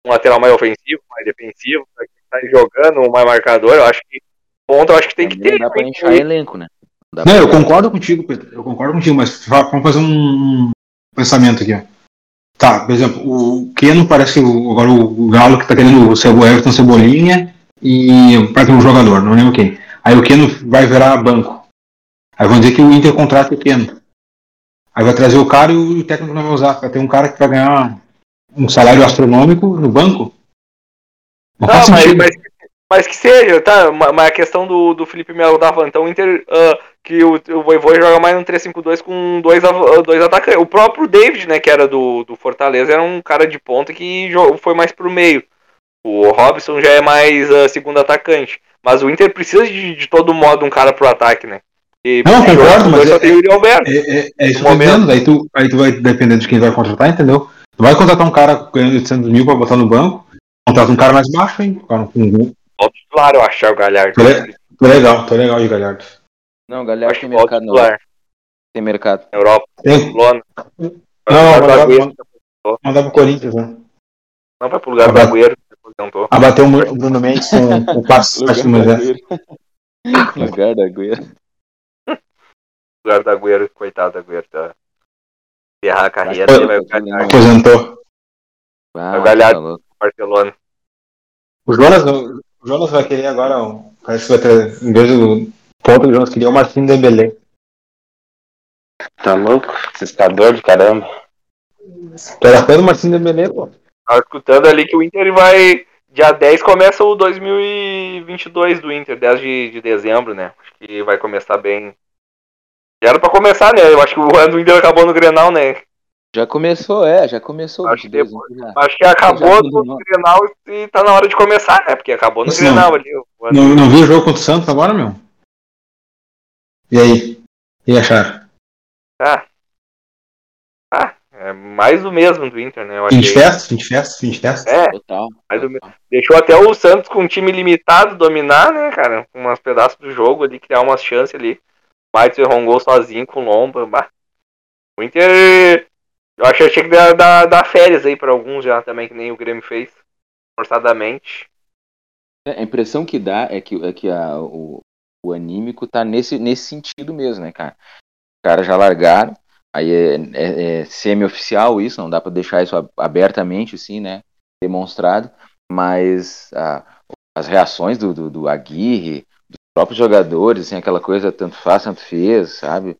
Um lateral mais ofensivo, mais defensivo, pra quem tá jogando, um mais marcador, eu acho que ponto, eu acho que tem que ter. Não dá pra que- elenco, né? Não dá Não, pra- eu concordo contigo, Pedro. Eu concordo contigo, mas vamos fazer um pensamento aqui, ó. Tá, por exemplo, o Keno parece o, agora o Galo que tá querendo o Everton Cebolinha e parece um jogador, não lembro quem. Aí o Keno vai virar banco. Aí vão dizer que o Inter contrata o Keno. Aí vai trazer o cara e o técnico não vai usar. Vai ter um cara que vai ganhar um salário astronômico no banco. Não, Não, faz mas, mas, mas que seja, tá? ma- Mas a questão do, do Felipe Melo dava, então o Inter, ah, que o, o Voivô joga mais no 3-5-2 com dois, dois atacantes. O próprio David, né, que era do, do Fortaleza, era um cara de ponta que foi mais pro meio. O Robson já é mais ah, segundo atacante. Mas o Inter precisa de, de todo modo um cara pro ataque, né? E Não, concordo, mas só é- tem o Yuri Alberto. É, é, é isso que No eu tô momento. Aí tu, aí tu vai depender de quem vai contratar, entendeu? Tu vai contratar um cara ganhando 800 mil pra botar no banco, contrata um cara mais baixo, hein? Cara, com- titular, eu acho, é o Galhardo. Tô, le- tô legal, tô legal de Galhardo. Não, galera, acho tem que o mercado não. titular Tem mercado. na Europa, Tem, Lona. Não, pro do Agüero, mandar pro Corinthians, né? Não vai pro lugar do Agora- Agüero, que se aposentou. Abateu o Bruno Mendes com o passo acho que Lugar mas da é. Agüero. Lugar da Agüero. lugar do Agüero, coitado do Agüero, tá? Encerrar a carreira, ele vai Galhardo, Aposentou. Ah, o Galhardo. tá. Barcelona. O Jonas, o Jonas vai querer agora, parece que vai ter, em vez do o Jonas queria o Marcinho Dembélé. Tá louco? Assustador de caramba. Tu era fã do Marcinho Dembélé, pô? Tava escutando ali que o Inter vai. Dia 10 começa o 2022 do Inter, 10 de, de dezembro, né? Acho que vai começar bem. Já era pra começar, né? Eu acho que o ano do Inter acabou no Grenal, né? Já começou, é, já começou. Acho que 22, já. Acho que acabou no. Grenal e tá na hora de começar, né? Porque acabou no Isso Grenal ali. o ano. Não, não viu o jogo contra o Santos agora, meu? E aí? E acharam? Ah. Ah, é mais do mesmo do Inter, né? Eu Fim de achei. festa? Fim de festa? Fim de festa? É, Total. mesmo. Deixou até o Santos com um time limitado dominar, né, cara? Com umas pedaços do jogo ali, criar umas chances ali. Maito errou um gol sozinho com o Lomba. Bah. O Inter. Eu achei que tinha que dar, dar, dar férias aí pra alguns já também, que nem o Grêmio fez. Forçadamente. É, A impressão que dá é que, é que a- o, o anímico tá nesse, nesse sentido mesmo, né, cara? Os caras já largaram, aí é, é- é semi-oficial isso, não dá pra deixar isso abertamente, assim, né? Demonstrado, mas a- as reações do, do, do Aguirre, dos próprios jogadores, assim, aquela coisa tanto faz, tanto fez, sabe?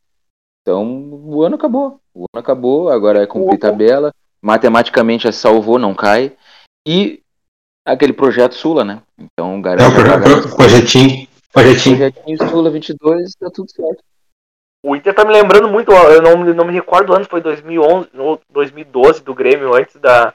Então, o ano acabou. O ano acabou, agora é cumprir tabela, matematicamente já salvou, não cai, e aquele projeto Sula, né? Então, É garante o projetinho. Projetinho. projetinho Sula 22, tá tudo certo. O Inter tá me lembrando muito, eu não, não me recordo antes, foi 2011 ou 2012 do Grêmio, antes da.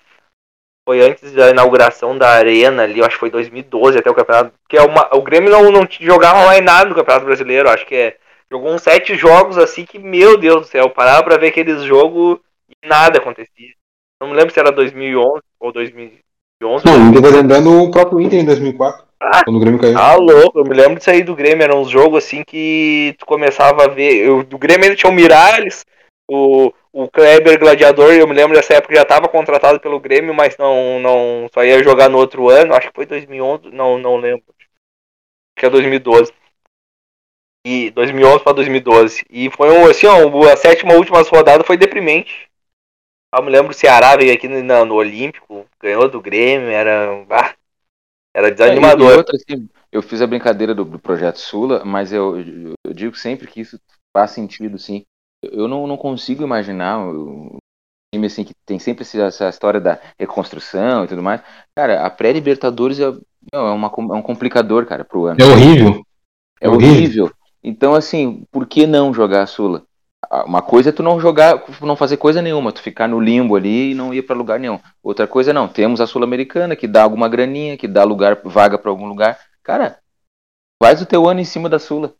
Foi antes da inauguração da Arena ali, eu acho que foi 2012 até o campeonato. Porque é uma, o Grêmio não, não jogava mais nada no Campeonato Brasileiro, acho que é. Jogou uns sete jogos assim que, meu Deus do céu, parava pra ver aqueles jogos e nada acontecia. Não me lembro se era 2011 ou 2011. Não, eu tô lembrando o próprio Inter em 2004, Ah, quando o Grêmio caiu. Ah, louco, eu me lembro disso aí do Grêmio, era uns jogos assim que tu começava a ver. Eu, do Grêmio ainda tinha o Miralles, o, o Kleber Gladiador, eu me lembro dessa época já estava contratado pelo Grêmio, mas não, não só ia jogar no outro ano, acho que foi 2011, não, não lembro. Acho que é 2012. E 2011 para 2012. E foi um assim, ó, a sétima última rodada foi deprimente. Eu me lembro o Ceará veio aqui no, no Olímpico, ganhou do Grêmio, era. Ah, era desanimador. E outra, assim, eu fiz a brincadeira do, do projeto Sula, mas eu, eu, digo sempre que isso faz sentido, sim. Eu não, não consigo imaginar um time assim que tem sempre essa história da reconstrução e tudo mais. Cara, a pré-Libertadores é, é, uma, é um complicador, cara, pro ano. É horrível. É horrível. Então, assim, por que não jogar a Sula? Uma coisa é tu não jogar, não fazer coisa nenhuma, tu ficar no limbo ali e não ir para lugar nenhum. Outra coisa não, temos a Sul-Americana que dá alguma graninha, que dá lugar, vaga para algum lugar. Cara, faz o teu ano em cima da Sula.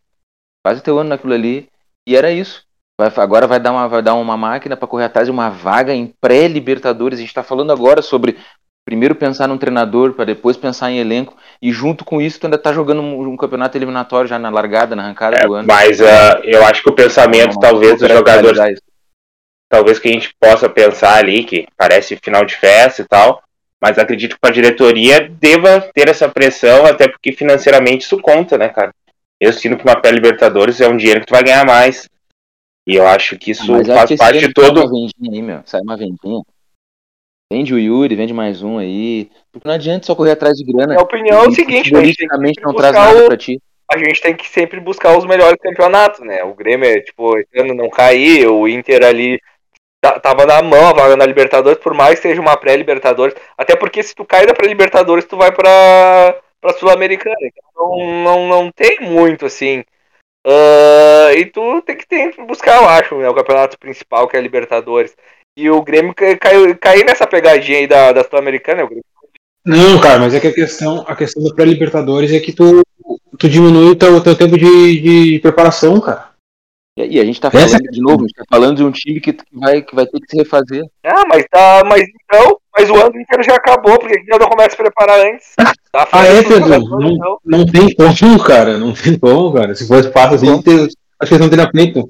Faz o teu ano naquilo ali. E era isso. Vai, agora vai dar, uma, vai dar uma máquina para correr atrás de uma vaga em pré-Libertadores. A gente está falando agora sobre primeiro pensar num treinador, para depois pensar em elenco, e junto com isso tu ainda tá jogando um, um campeonato eliminatório já na largada, na arrancada é, do ano. Mas uh, eu acho que o pensamento, não, talvez, dos jogadores. Talvez que a gente possa pensar ali, que parece final de festa e tal, mas acredito que a diretoria deva ter essa pressão, até porque financeiramente isso conta, né, cara? Eu sinto que uma pé Libertadores é um dinheiro que tu vai ganhar mais. E eu acho que isso faz parte de todo. Sai uma vendinha aí, meu. Sai uma vendinha. Vende o Yuri, vende mais um aí. Porque não adianta só correr atrás de grana. Minha opinião é o seguinte, né? não traz nada o... pra ti. A gente tem que sempre buscar os melhores campeonatos, né? O Grêmio, tipo, esse ano não cair, o Inter ali tava na mão a vaga na Libertadores, por mais que seja uma pré-Libertadores. Até porque se tu cai da pré-Libertadores, tu vai pra, pra Sul-Americana. Então não, não tem muito, assim. Uh, e tu tem que, tem que buscar, eu acho, né, o campeonato principal, que é a Libertadores. E o Grêmio caiu, caiu nessa pegadinha aí da, da Sul-Americana. Não, cara, mas é que a questão, a questão do pré-Libertadores é que tu, tu diminui o teu, teu tempo de, de preparação, cara. E a gente tá falando, Essa... de novo, a gente tá falando de um time que, que, vai, que vai ter que se refazer. Ah, mas tá. Mas então, mas o ano inteiro já acabou, porque já não começa a preparar antes. Tá ah, é, Pedro? Não, então. não tem como, cara. Não tem como, cara. Se fosse fácil assim, acho que eles não teriam feito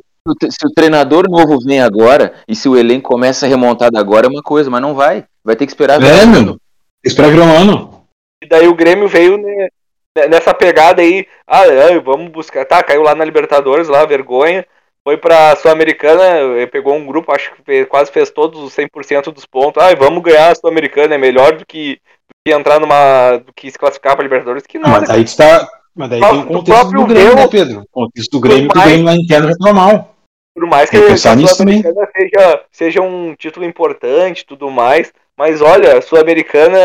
se o treinador novo vem agora e se o elenco começa a remontar agora é uma coisa, mas não vai. Vai ter que esperar. É, meu. Esperar virar um ano. E daí o Grêmio veio né, nessa pegada aí. Ah, vamos buscar. Tá, caiu lá na Libertadores, lá, vergonha. Foi pra Sul-Americana, pegou um grupo, acho que fez, quase fez todos os 100% dos pontos. Ah, vamos ganhar a Sul-Americana, é melhor do que, do que entrar numa. do que se classificar pra Libertadores que não. Mas aí está. Mas daí tem o contexto do, do Grêmio, né, Pedro? O contexto do Grêmio que o Grêmio lá interno já tá mal. Por mais que a Sul-Americana seja, seja um título importante e tudo mais, mas olha, a Sul-Americana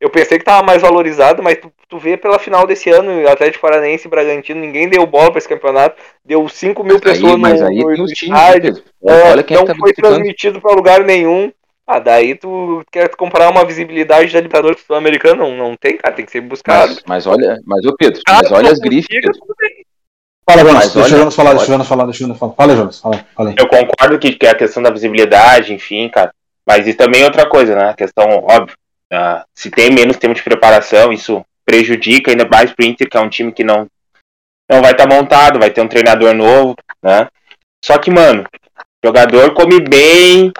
eu pensei que tava mais valorizado, mas tu, tu vê pela final desse ano, Atlético Paranaense e Bragantino, ninguém deu bola para esse campeonato, deu 5 mil pessoas mas no, aí no estádio, é, não tá foi transmitido para lugar nenhum. Ah, daí tu quer comparar uma visibilidade da Libertadores Sul-Americana? Não, não tem, cara, tem que ser buscado. Mas, mas olha, mas ô Pedro, mas olha as grifes. Fala, Jonas, deixa o Jonas falar, deixa Jonas falar, deixa o Jonas falar. Fala, Jonas, fala, fala Eu concordo que, que é a questão da visibilidade, enfim, cara. Mas isso também é outra coisa, né? A questão, óbvio, uh, se tem menos tempo de preparação, isso prejudica ainda mais pro Inter, que é um time que não, não vai estar tá montado, vai ter um treinador novo, né? Só que, mano, jogador come bem,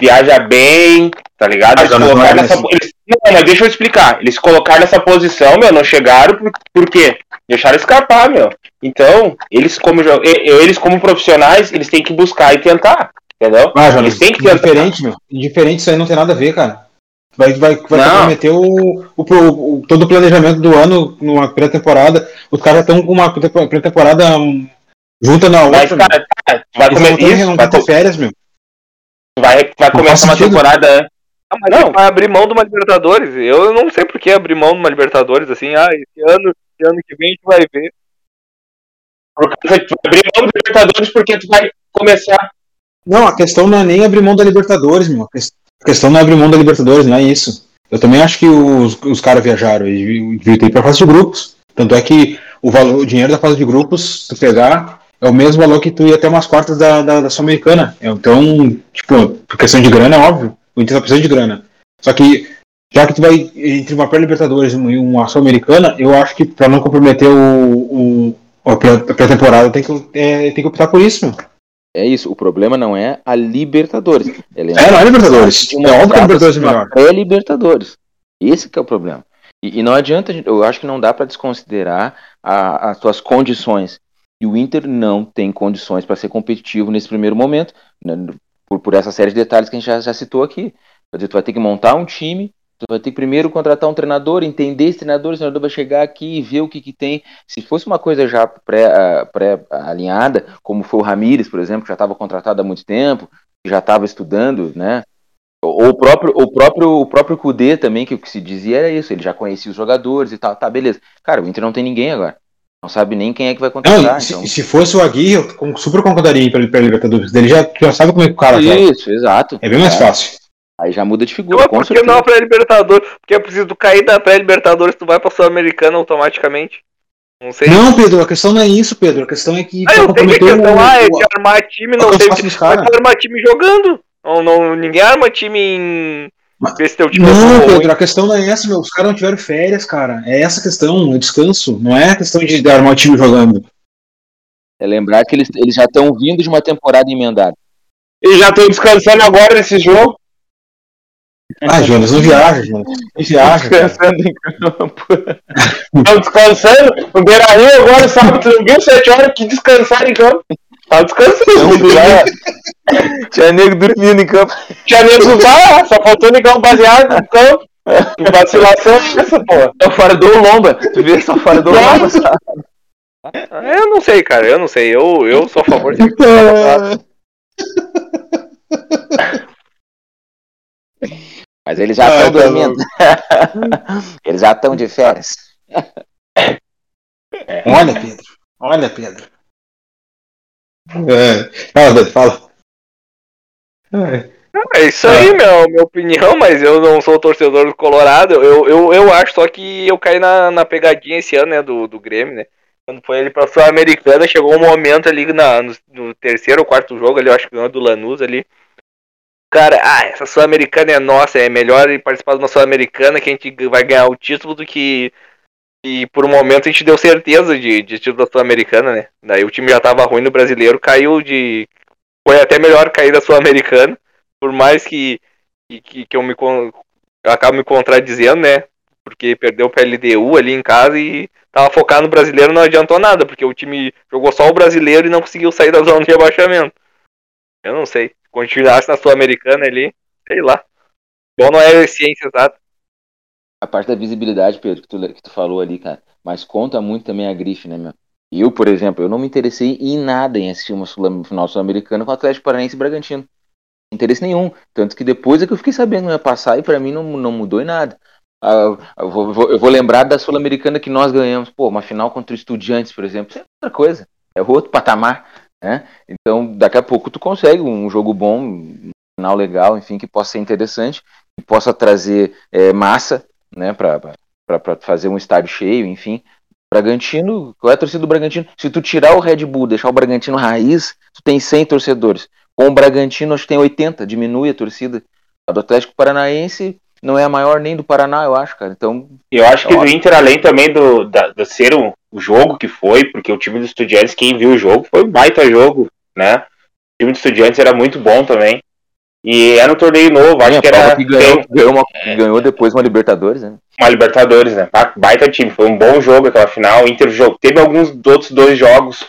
viaja bem, tá ligado? Eles colocaram nessa, eles, não, mas deixa eu explicar. Eles colocaram nessa posição, meu, não chegaram por, por quê? Deixaram escapar, meu. Então, eles como, eles como profissionais, eles têm que buscar e tentar. Entendeu? Ah, Jonas, eles têm que tentar. Indiferente, meu. Indiferente, isso aí não tem nada a ver, cara. Vai, vai, vai comprometer o, o, o, todo o planejamento do ano numa pré-temporada. Os caras estão com uma pré-temporada junta na outra. Mas, cara, vai começar isso. Vai ter férias, meu. Vai, vai começar uma temporada ah, mas não. vai abrir mão de uma Libertadores. Eu não sei por que abrir mão de uma Libertadores assim. Ah, esse ano, esse ano que vem a gente vai ver. Porque vai abrir mão de Libertadores porque tu vai começar. Não, a questão não é nem abrir mão da Libertadores, meu. A questão não é abrir mão da Libertadores, não é isso. Eu também acho que os, os caras viajaram e deviam ter para fase de grupos. Tanto é que o, valor, o dinheiro da fase de grupos, se tu pegar, é o mesmo valor que tu ia ter umas quartas da, da, da Sul-Americana. Então, tipo, por questão de grana, é óbvio. O Inter tá precisando de grana. Só que, já que tu vai entre uma pré-Libertadores e uma Sul-Americana, eu acho que para não comprometer o, o a pré-temporada tem que, é, tem que optar por isso, meu. É isso, o problema não é a Libertadores. É, é não é Libertadores. É óbvio que a Libertadores é melhor. É Libertadores. Esse que é o problema. E, e não adianta, eu acho que não dá para desconsiderar a, as suas condições. E o Inter não tem condições para ser competitivo nesse primeiro momento. Né, por, por essa série de detalhes que a gente já, já citou aqui. Quer dizer, tu vai ter que montar um time, tu vai ter que primeiro contratar um treinador, entender esse treinador, esse treinador vai chegar aqui e ver o que, que tem. Se fosse uma coisa já pré-alinhada, pré como foi o Ramires, por exemplo, que já estava contratado há muito tempo, que já estava estudando, né? Ou o próprio, o próprio, o próprio Kudê também, que o que se dizia era isso, ele já conhecia os jogadores e tal, tá, beleza. Cara, o Inter não tem ninguém agora. Não sabe nem quem é que vai contratar. Não, se, então... se, fosse o Aguirre, eu super concordaria para ele para Libertadores. Ele já, já sabe como é que o cara Isso, joga. exato. É bem mais é. fácil. Aí já muda de figura. Não, por que não para Libertadores? Porque é preciso cair da pré-Libertadores, tu vai para Sul-Americana automaticamente. Não sei. Não, Pedro, a questão não é isso, Pedro. A questão é que. Ah, eu sei que a questão o, ah, é de armar time, não tem. Mas armar time jogando. Não, não, ninguém arma time em. Mas, teu time não, Pedro, a questão não é essa, meu. Os caras não tiveram férias, cara. É essa a questão, é descanso. Não é a questão de armar time jogando. É lembrar que eles, eles já estão vindo de uma temporada emendada. E já estão descansando agora nesse jogo. Ah, Jonas, não viaja, Jonas. Não viaja. Descansando em campo. Estão descansando. O Beira Rio agora, sábado, viu? Sete horas que descansar em campo. Tá descansando. Já. Tinha nego dormindo em campo. Tinha nego no bar, só faltou negar um baseado no campo. Que vacilação é essa, porra? Só fora do Lomba. Tu vê só fora do Lomba, sabe? Eu não sei, cara. Eu não sei. Eu, eu sou a favor de. Mas eles já estão ah, tá dormindo. eles já estão de férias. Olha, Pedro. Olha, Pedro. É. Fala, fala. É isso aí, meu, minha opinião, mas eu não sou torcedor do Colorado. Eu, eu, eu acho só que eu caí na, na pegadinha esse ano, né, do, do Grêmio, né? Quando foi ele pra Sul-Americana, chegou um momento ali na, no, no, terceiro ou quarto jogo ali, eu acho que ganhou do Lanús ali cara, ah, essa Sul-Americana é nossa, é melhor participar de uma Sul-Americana que a gente vai ganhar o título do que. E por um momento a gente deu certeza de, de título da Sul-Americana, né? Daí o time já tava ruim no brasileiro, caiu de. Foi até melhor cair da Sul-Americana, por mais que, que, que eu me eu acabo me contradizendo, né? Porque perdeu o LDU ali em casa e tava focado no brasileiro não adiantou nada, porque o time jogou só o brasileiro e não conseguiu sair da zona de rebaixamento. Eu não sei continuasse na Sul-Americana ali, sei lá. Bom não é ciência exata. A parte da visibilidade, Pedro, que tu, que tu falou ali, cara, mas conta muito também a grife, né, meu? Eu, por exemplo, eu não me interessei em nada em assistir uma sul final sul-americana com o Atlético Paranaense e Bragantino. Interesse nenhum. Tanto que depois é que eu fiquei sabendo que ia passar e para mim não, não mudou em nada. Ah, eu, vou, vou, eu vou lembrar da Sul-Americana que nós ganhamos. Pô, uma final contra Estudiantes, por exemplo. Isso é outra coisa. É outro patamar. Né? Então, daqui a pouco tu consegue um jogo bom, um final legal, enfim, que possa ser interessante, que possa trazer é, massa, né, para fazer um estádio cheio, enfim. Bragantino, qual é a torcida do Bragantino? Se tu tirar o Red Bull, deixar o Bragantino raiz, tu tem 100 torcedores. Com o Bragantino, acho que tem 80, diminui a torcida. A do Atlético Paranaense não é a maior nem do Paraná, eu acho, cara. Então. Eu acho que do Inter, além também do, da, do ser um, o jogo que foi, porque o time do Estudiantes, quem viu o jogo, foi um baita jogo, né? O time do Estudiantes era muito bom também. E era um torneio novo, acho que era. Que ganhou, ganhou, uma, ganhou, depois uma Libertadores, né? Uma Libertadores, né? Baita time, foi um bom jogo aquela final. Inter jogo. Teve alguns outros dois jogos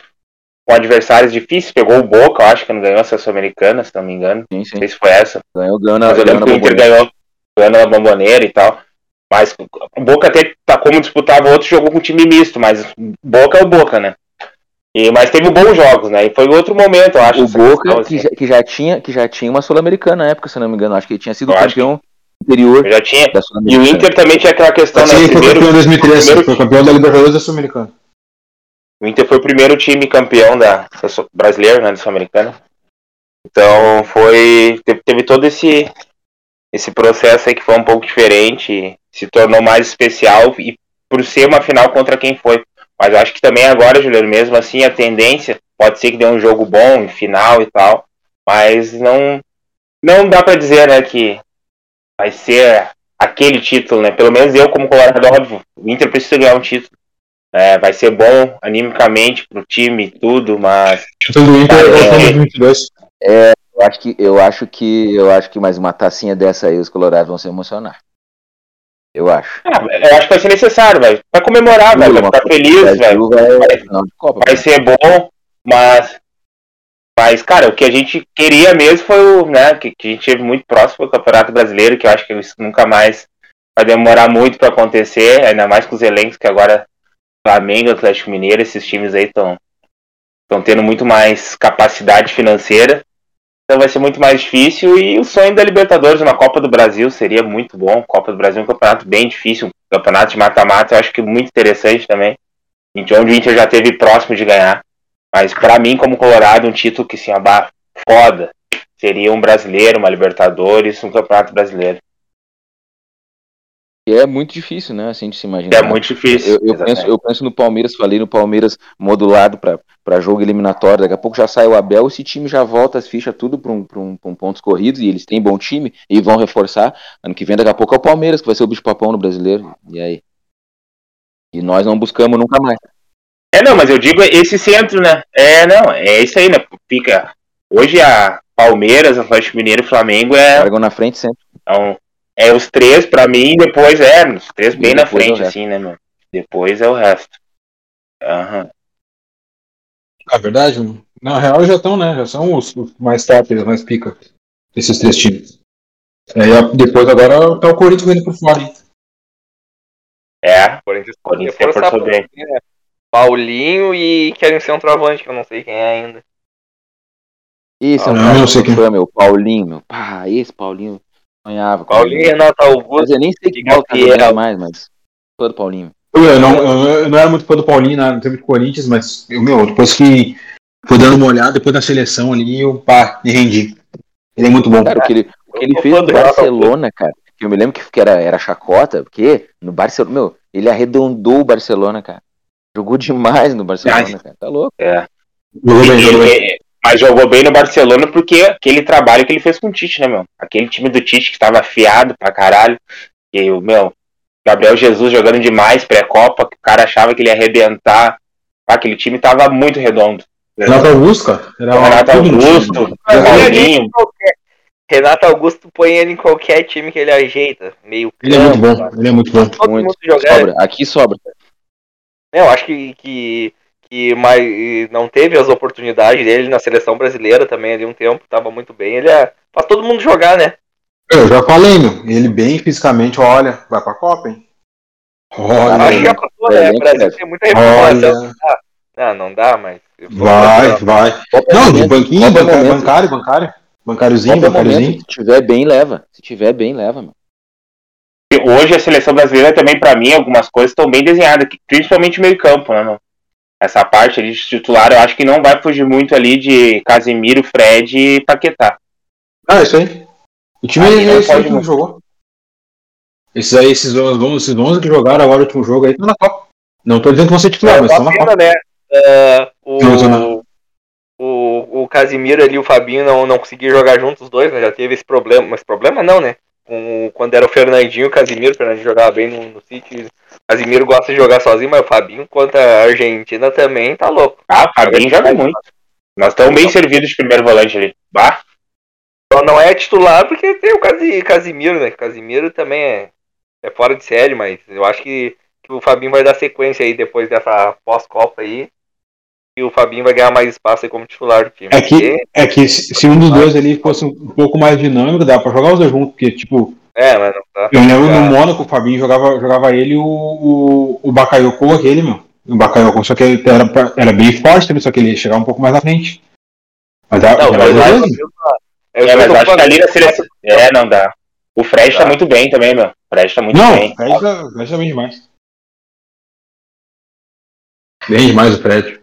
com adversários difíceis, pegou o Boca, eu acho que não ganhou essa Sul-Americana, se não me engano. Sim, sim. Não sei se foi essa. Ganhou, ganhou na, Mas eu lembro que o Inter ganhou, ganhou na bomboneira e tal. Mas o Boca até tá como disputava outro, jogou com time misto, mas Boca é o Boca, né? E, mas teve bons jogos, né? E foi outro momento, eu acho. O Boca, que, assim. já, que, já, tinha, que já tinha uma Sul-Americana na época, se não me engano. Acho que ele tinha sido eu campeão anterior. Já tinha. E o Inter também tinha aquela questão, né? Sim, foi primeiro, campeão em 2013, primeiro... foi campeão da Libertadores da Sul-Americana. O Inter foi o primeiro time campeão da, da brasileiro, né, da Sul-Americana. Então foi. Teve, teve todo esse, esse processo aí que foi um pouco diferente se tornou mais especial e por ser uma final contra quem foi. Mas eu acho que também agora, Juliano, mesmo assim, a tendência pode ser que dê um jogo bom em final e tal, mas não não dá para dizer, né, que vai ser aquele título, né? Pelo menos eu como colorado, óbvio, o Inter precisa ganhar um título. É, vai ser bom animicamente pro time e tudo, mas título do Inter é, 2022. É, eu acho que eu acho que eu acho que mais uma tacinha dessa aí os colorados vão se emocionar. Eu acho. É, eu acho que vai ser necessário, velho. Vai comemorar, velho. Vai ficar feliz, velho. Vai, vai, ser bom, mas Mas, cara, o que a gente queria mesmo foi o, né, que, que a gente teve muito próximo do Campeonato Brasileiro, que eu acho que isso nunca mais vai demorar muito para acontecer, ainda mais com os elencos que agora Flamengo, Atlético Mineiro, esses times aí estão estão tendo muito mais capacidade financeira. Então vai ser muito mais difícil e o sonho da Libertadores, uma Copa do Brasil seria muito bom. Copa do Brasil é um campeonato bem difícil, um campeonato de mata-mata, eu acho que muito interessante também. Onde o Inter já teve próximo de ganhar. Mas para mim, como Colorado, um título que se abar foda seria um brasileiro, uma Libertadores, um campeonato brasileiro. E é muito difícil, né? Assim de se imaginar. É muito difícil. Eu, eu penso, eu penso no Palmeiras, falei no Palmeiras modulado para jogo eliminatório. Daqui a pouco já sai o Abel, esse time já volta as fichas tudo para um, um, um pontos corridos e eles têm bom time e vão reforçar. Ano que vem, daqui a pouco é o Palmeiras que vai ser o bicho papão no brasileiro. E aí? E nós não buscamos nunca mais. É, não, mas eu digo esse centro, né? É, não, é isso aí, né? Fica. Hoje a Palmeiras, Atlético Mineiro e Flamengo é. Largam na frente sempre. Então, é os três pra mim, depois é, os três bem na frente, assim, né, meu? Depois é o resto. Aham. É verdade, mano. na real já estão, né? Já são os, os mais top, os mais pica. Esses três times. Aí a- depois agora tá o Corinthians vindo por fora, hein? É, O Corinthians Corinthians reforçar reforçou bem. né? Paulinho e querem ser um travante, que eu não sei quem é ainda. Esse é um Ah, cara não que sei quem. fã, meu. Paulinho, meu. Pá, esse Paulinho sonhava. Paulinho e. Renato Mas Augusto. eu nem sei que e tá Gabriel. jogando mais, mas. Fã do Paulinho. Eu, não, eu, não era muito fã do Paulinho na- no tempo do Corinthians, mas eu, meu, depois que fui dando uma olhada, depois da seleção ali, eu pá, me rendi. Ele é muito bom. Cara, o que ele, o que ele fez no Barcelona, cara, que eu me lembro que que era, era chacota, porque no Barcelona, meu, ele arredondou o Barcelona, cara. Jogou demais no Barcelona, cara. Tá louco. É. Jogou bem, jogou bem. Mas jogou bem no Barcelona porque aquele trabalho que ele fez com o Tite, né, meu? Aquele time do Tite que estava afiado pra caralho. E o meu, Gabriel Jesus jogando demais pré-copa, que o cara achava que ele ia arrebentar. Aquele time tava muito redondo. Renato Augusto, cara. Era Renato. Augusto, Paulinho. ele- Renato Augusto põe ele em qualquer time que ele ajeita. Meio Ele é muito campo, bom, ele é muito bom. Todo Muito. Sobra. Aqui sobra. Eu acho que, que, que mais, não teve as oportunidades dele na seleção brasileira também ali um tempo, tava muito bem. Ele é, faz todo mundo jogar, né? Eu já falei, meu. Ele bem fisicamente, olha, vai pra Copa, hein? Olha, acho que já passou, né? O Brasil é. tem muita reformulação. olha. Não, não dá, mas. Vai, vai. Não, no banquinho, Qual o banca- momento? bancário, bancário. Bancáriozinho, bancáriozinho. Se tiver bem, leva. Se tiver bem, leva, meu. Hoje a seleção brasileira também, pra mim, algumas coisas estão bem desenhadas, principalmente o meio-campo, né? meu? Essa parte ali de titular, eu acho que não vai fugir muito ali de Casemiro, Fred e Paquetá. Ah, isso aí. O time não é esse aí pode muito. jogou. Esses aí, esses 11, esses 11 que jogaram agora o último jogo aí estão na Copa. Não tô dizendo que vão ser titular, É mas estão na Copa. né? Não, tô o, o, o Casimiro ali e o Fabinho não, não conseguiram jogar juntos os dois, né? Já teve esse problema. Mas problema não, né? Com, quando era o Fernandinho e o Casimiro, o Fernandinho jogava bem no, no City. Casimiro gosta de jogar sozinho, mas o Fabinho contra a Argentina também tá louco. Ah, o Fabinho joga muito. Nós estamos bem servidos de primeiro volante ali. Bah, Só não é titular porque tem o Casi- Casimiro, né? Casimiro também é, é fora de série, mas eu acho que, que o Fabinho vai dar sequência aí depois dessa pós-Copa aí. E o Fabinho vai ganhar mais espaço aí como titular do time. É que, é que se, se um dos dois ali fosse um pouco mais dinâmico, dá pra jogar os dois juntos, porque, tipo, É, mas não tá. eu lembro no Mônaco, o Fabinho jogava, jogava ele e o, o, o Bakayoko, aquele, meu. O Bakayoko, só que ele era, era bem forte também, só que ele ia chegar um pouco mais na frente. Mas dá, Não, mas é eu é, mas acho que ali na seleção. É, não dá. O Fred tá Tá. muito bem também, meu. O Fred tá muito Não, bem. o Fred tá, o Fred tá bem demais. Bem demais o Fred.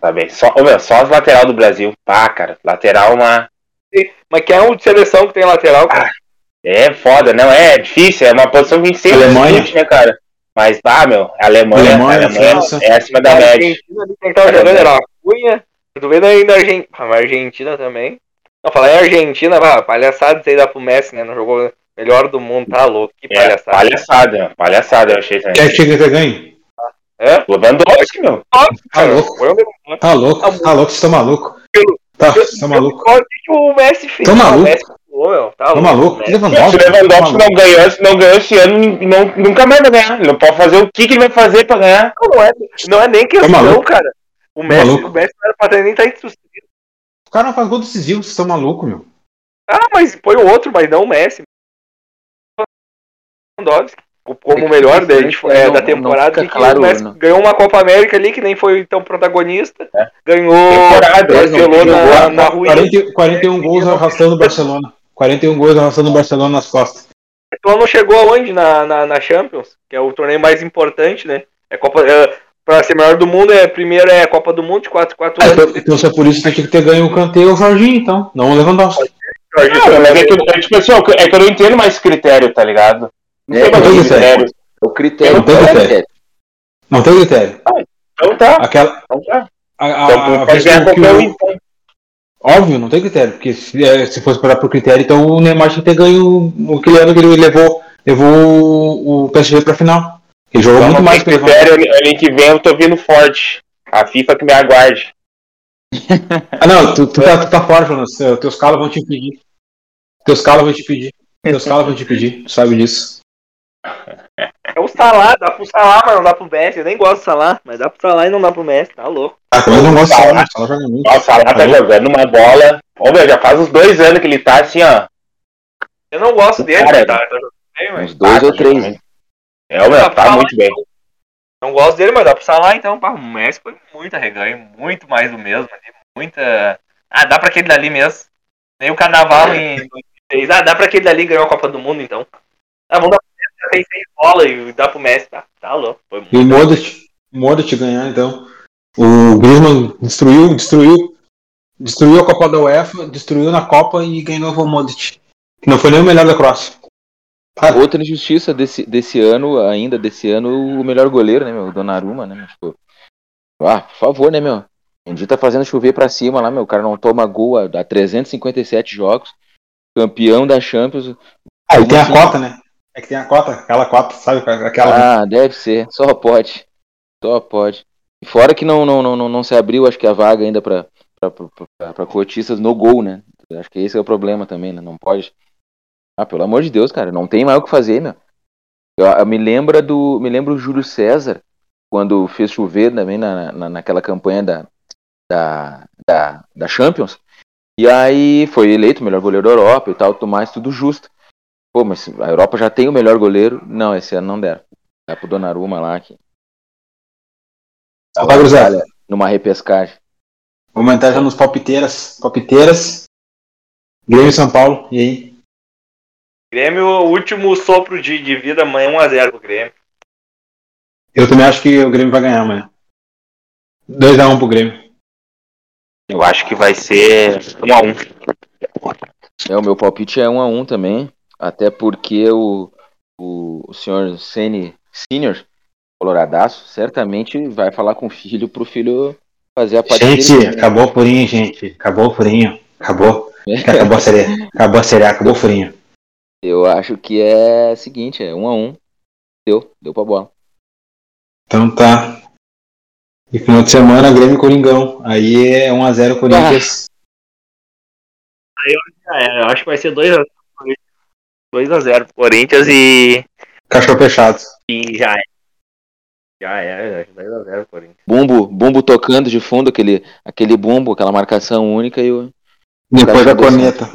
Tá bem. Só, ô, meu, só as lateral do Brasil. Pá, cara. Lateral uma. Mas quem é um de seleção que tem lateral, cara? É foda, não, é difícil, é uma posição que a gente sempre Alemanha. discute, né, cara? Mas, ah, meu, a Alemanha, Alemanha, a Alemanha França. é acima da a média. Argentina ali, quem tava jogando era a Cunha. Eu tô vendo ainda a Argentina. A Argentina também. Não, falar em Argentina, vá, palhaçada isso aí dá pro Messi, né? Não jogou melhor do mundo, tá louco. Que É, palhaçada. palhaçada, meu, palhaçada, eu achei também. Quer que chegue ter ganho? É? Lewandowski, meu. Tá louco. demônio. Tá louco, tá louco, vocês estão malucos. Tá, vocês estão malucos. O que o Messi fez. Tô Ah, maluco. Pulou, meu. Tá Tô louco. maluco. Messi. Se o Lewandowski. Lewandowski tá não ganhou, se não ganhou esse ano, não, nunca mais vai ganhar. Ele não pode fazer o que, que ele vai fazer pra ganhar. Não, é, não é nem questão, maluco? cara. O Messi, maluco? o Messi não era pra ter nem estar entre os três. O cara não faz gol decisivo, vocês estão malucos, meu. Ah, mas põe o outro, mas não o Messi. Lewandowski. Como o melhor da, é, não- da temporada, claro, o Messi não. ganhou uma Copa América ali, que nem foi tão protagonista. É. Ganhou Temporada, Barcelona na, na ruim. 40, 41 gols arrastando o Barcelona. 41 gols arrastando o Barcelona nas costas. Então não chegou aonde na, na, na Champions, que é o torneio mais importante, né? É Copa, é, pra ser melhor do mundo, é, primeiro é a Copa do Mundo de 4 4 Ah, anos. então, então, se é por isso que tinha que ter ganho o e o Jorginho, então. Não o Lewandowski. Jorge Não, mas é que, é, tipo assim, é que eu não entendo mais critério, tá ligado? Não É, tem mais critério. O critério Não tem é, critério. Não tem critério. Então tá. Aquela. Então tá. A, a, Então a pode vez ganhar que qualquer um, o- então. Óbvio, não tem critério. Porque se, é, se fosse parar por critério, então o Neymar tinha que ter ganho o- aquele ano que ele levou, levou o, PSG pra final. Ele jogou Então muito mais que critério, ano que vem eu tô vindo forte. A FIFA que me aguarde. Ah, não, tu, tu, tá, tu tá fora, Jonas. Te- Teus calos vão te impedir. Teus calos vão te impedir. Teus calos vão te impedir. Tu sabe disso. É o Salah, dá pro Salah, mas não dá pro Messi. Eu nem gosto do Salah, mas dá pro Salah e não dá pro Messi, tá louco. Ah, também não gosto de Salah. mas Salah joga muito. Nossa, lá tá jogando uma bola. Ô, meu, já faz uns dois anos que ele tá assim, ó. Eu não gosto dele, Cara, tá, tá jogando bem, mas Uns dois Ah, ou tá três. jogando. É, o meu, tá muito bem. não gosto dele, mas dá pro Salah, então, pá, o Messi foi muito arreganho, muito mais do mesmo ali, muita... Ah, dá pra aquele dali mesmo. Nem o Carnaval em 2006. Ah, dá pra aquele dali ganhar a Copa do Mundo, então. Ah, vamos dar tem seis bola e dá pro Messi, tá, tá louco. Foi E o Modric, o Modric ganhar, então. O Griezmann destruiu, destruiu, destruiu a Copa da UEFA, destruiu na Copa e ganhou o Modric. Que não foi nem o melhor da Croácia. Cara, Outra injustiça desse, desse ano, ainda desse ano, o melhor goleiro, né, meu? O Donnarumma, né, meu? Tipo, ah, por favor, né, meu? O dia tá fazendo chover pra cima lá, meu. O cara não toma gol há, há 357 jogos. Campeão da Champions. aí tem a assim? cota, né? É que tem a cota, aquela cota, sabe? Aquela. Ah, deve ser. Só pode. Só pode. Fora que não, não, não, não, se abriu, acho que a vaga ainda pra- pra cotistas no gol, né? Acho que esse é o problema também, né? Não pode. Ah, pelo amor de Deus, cara. Não tem mais o que fazer, meu. Eu, eu me lembra do. Me lembro o Júlio César, quando fez chover também na, na, naquela campanha da, da, da, da Champions. E aí foi eleito melhor goleiro da Europa e tal, tudo mais, tudo justo. Pô, mas a Europa já tem o melhor goleiro. Não, esse ano não deram. Dá pro Donnarumma lá que Tá, Cruzado. numa repescagem. Vamos entrar já nos palpiteiras. Palpiteiras. Grêmio e São Paulo. E aí? Grêmio, último sopro de, de vida amanhã 1x0 pro Grêmio. Eu também acho que o Grêmio vai ganhar amanhã. 2x1 pro Grêmio. Eu acho que vai ser um a um. É, o meu palpite é um a um também. Até porque o, o, o senhor Sene Senior, coloradaço, certamente vai falar com o filho pro filho fazer a parte Gente, dele. né? acabou o furinho, gente. Acabou o furinho. Acabou. Acabou a série. Acabou a série. Acabou o furinho. Eu acho que é o seguinte, é um a um. Deu, deu pra bola. Então tá. E final de semana, Grêmio e Coringão. Aí é 1x0 Corinthians. Ah, é, eu acho que vai ser 2x0 2x0 pro Corinthians e, Cachorro fechado. e já é. Já é, 2x0 pro Corinthians. Bumbo, bumbo tocando de fundo, aquele, aquele bumbo, aquela marcação única e o. Depois da corneta.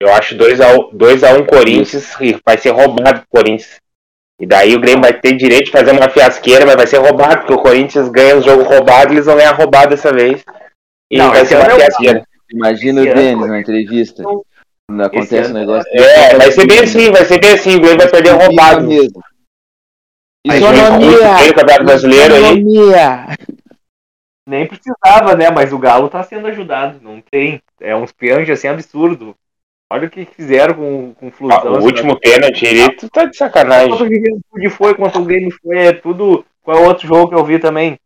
Eu acho 2x1 dois a um Corinthians e vai ser roubado pro Corinthians. E daí o Grêmio vai ter direito de fazer uma fiasqueira, mas vai ser roubado, porque o Corinthians ganha o jogo roubado e eles vão ganhar roubado dessa vez. E Não, vai ser uma é o- fiasqueira. Imagina o Denis na entrevista. Não acontece um negócio. É, vai ser bem assim, vai ser bem assim, o Grêmio vai perder roubado. mesmo. Aí muito bem o Campeonato Brasileiro aí. Economia. Nem precisava, né? Mas o Galo tá sendo ajudado. Não tem. É uns pênaltis assim absurdo. Olha o que fizeram com, com o Ah, Flusão. O último pênalti ali, tu tá de sacanagem. Quanto o Juventude foi, quanto o Grêmio foi, é tudo. Qual é o outro jogo que eu vi também?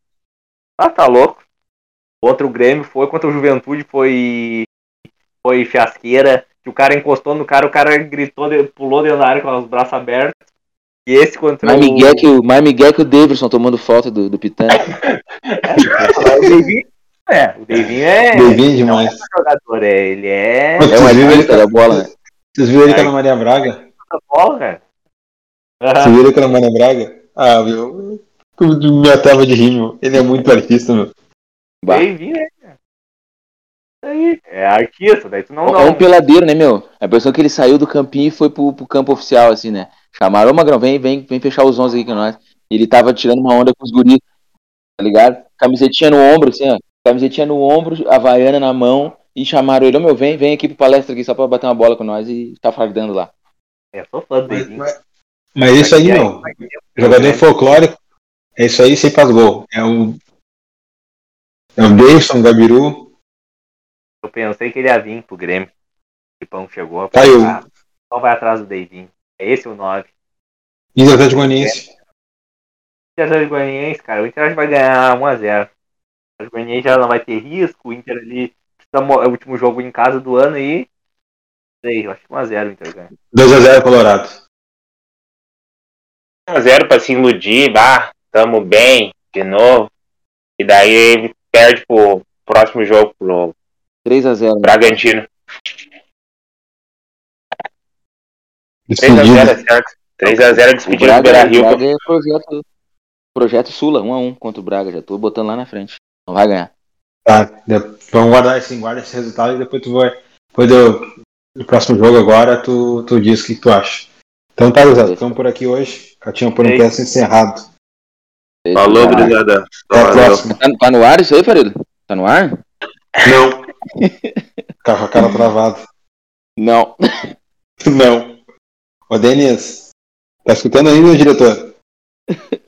Ah, tá louco. Outro Grêmio foi, quanto o Juventude foi. Foi fiasqueira. Que o cara encostou no cara, o cara gritou, pulou dentro da área com os braços abertos. E esse contra Mais o. Miguel, que, o- mais Miguel que o Davidson tomando falta do, do Pitã. o Davinho. É, o Davinho é. Não é demais. só jogador, é, ele é. Mas É um ele artista da bola, né? Vocês viram ele com a Ana Maria Braga? da bola, cara. Vocês viram ele com a Ana Maria Braga? Ah, meu. Me atava de rir, meu. Ele é muito artista, meu. Davinho é. Aí, é artista, daí tu não. É não um peladeiro, né, meu? A impressão que ele saiu do campinho e foi pro, pro campo oficial, assim, né? Chamaram, ô Magrão, vem, vem, vem fechar os 11 aqui com nós. E ele tava tirando uma onda com os guris, tá ligado? Camisetinha no ombro, assim, ó. Camisetinha no ombro, havaiana na mão. E chamaram ele, ô meu, vem, vem aqui pro palestra aqui só pra bater uma bola com nós e tá fardando lá. É, sou fã do Mas, mas- mas isso aí, meu. Jogador folclórico, é isso aí sem faz gol. É o. É o Davidson, o Gabiru. Eu pensei que ele ia vir pro Grêmio. O Filipão chegou. Tá aí o- Ah, Só vai atrás do Davinho. É esse o 9. E o Atlético Goianiense. Atlético Goianiense, cara, o Inter vai ganhar 1x0. O Atlético Goianiense já não vai ter risco, o Inter ali é o último jogo em casa do ano aí. Sei, eu acho que 1x0 o Inter ganha. 2x0 Colorado. 1x0 pra se iludir, bah, tamo bem, de novo. E daí ele perde pro próximo jogo pro 3x0. Bragantino. 3x0 Despedida. é certo. 3x0 O despedido do Braga, Beira o Rio. Braga é projeto, projeto Sula, 1x1 contra o Braga. Já tô botando lá na frente. Não vai ganhar. Tá, vamos guardar esse, guarda esse resultado e depois tu vai. Depois do, do próximo jogo agora, tu, tu diz o que tu acha. Então tá, Zé, ficamos por aqui hoje. Catinha por um Ei. peça encerrado. Falou, gurizada. Até a próxima. Tá, tá no ar isso aí, Farido? Tá no ar? Não. Ficar com a cara travada. Não. Não. Ô, Denis, tá escutando ainda, diretor?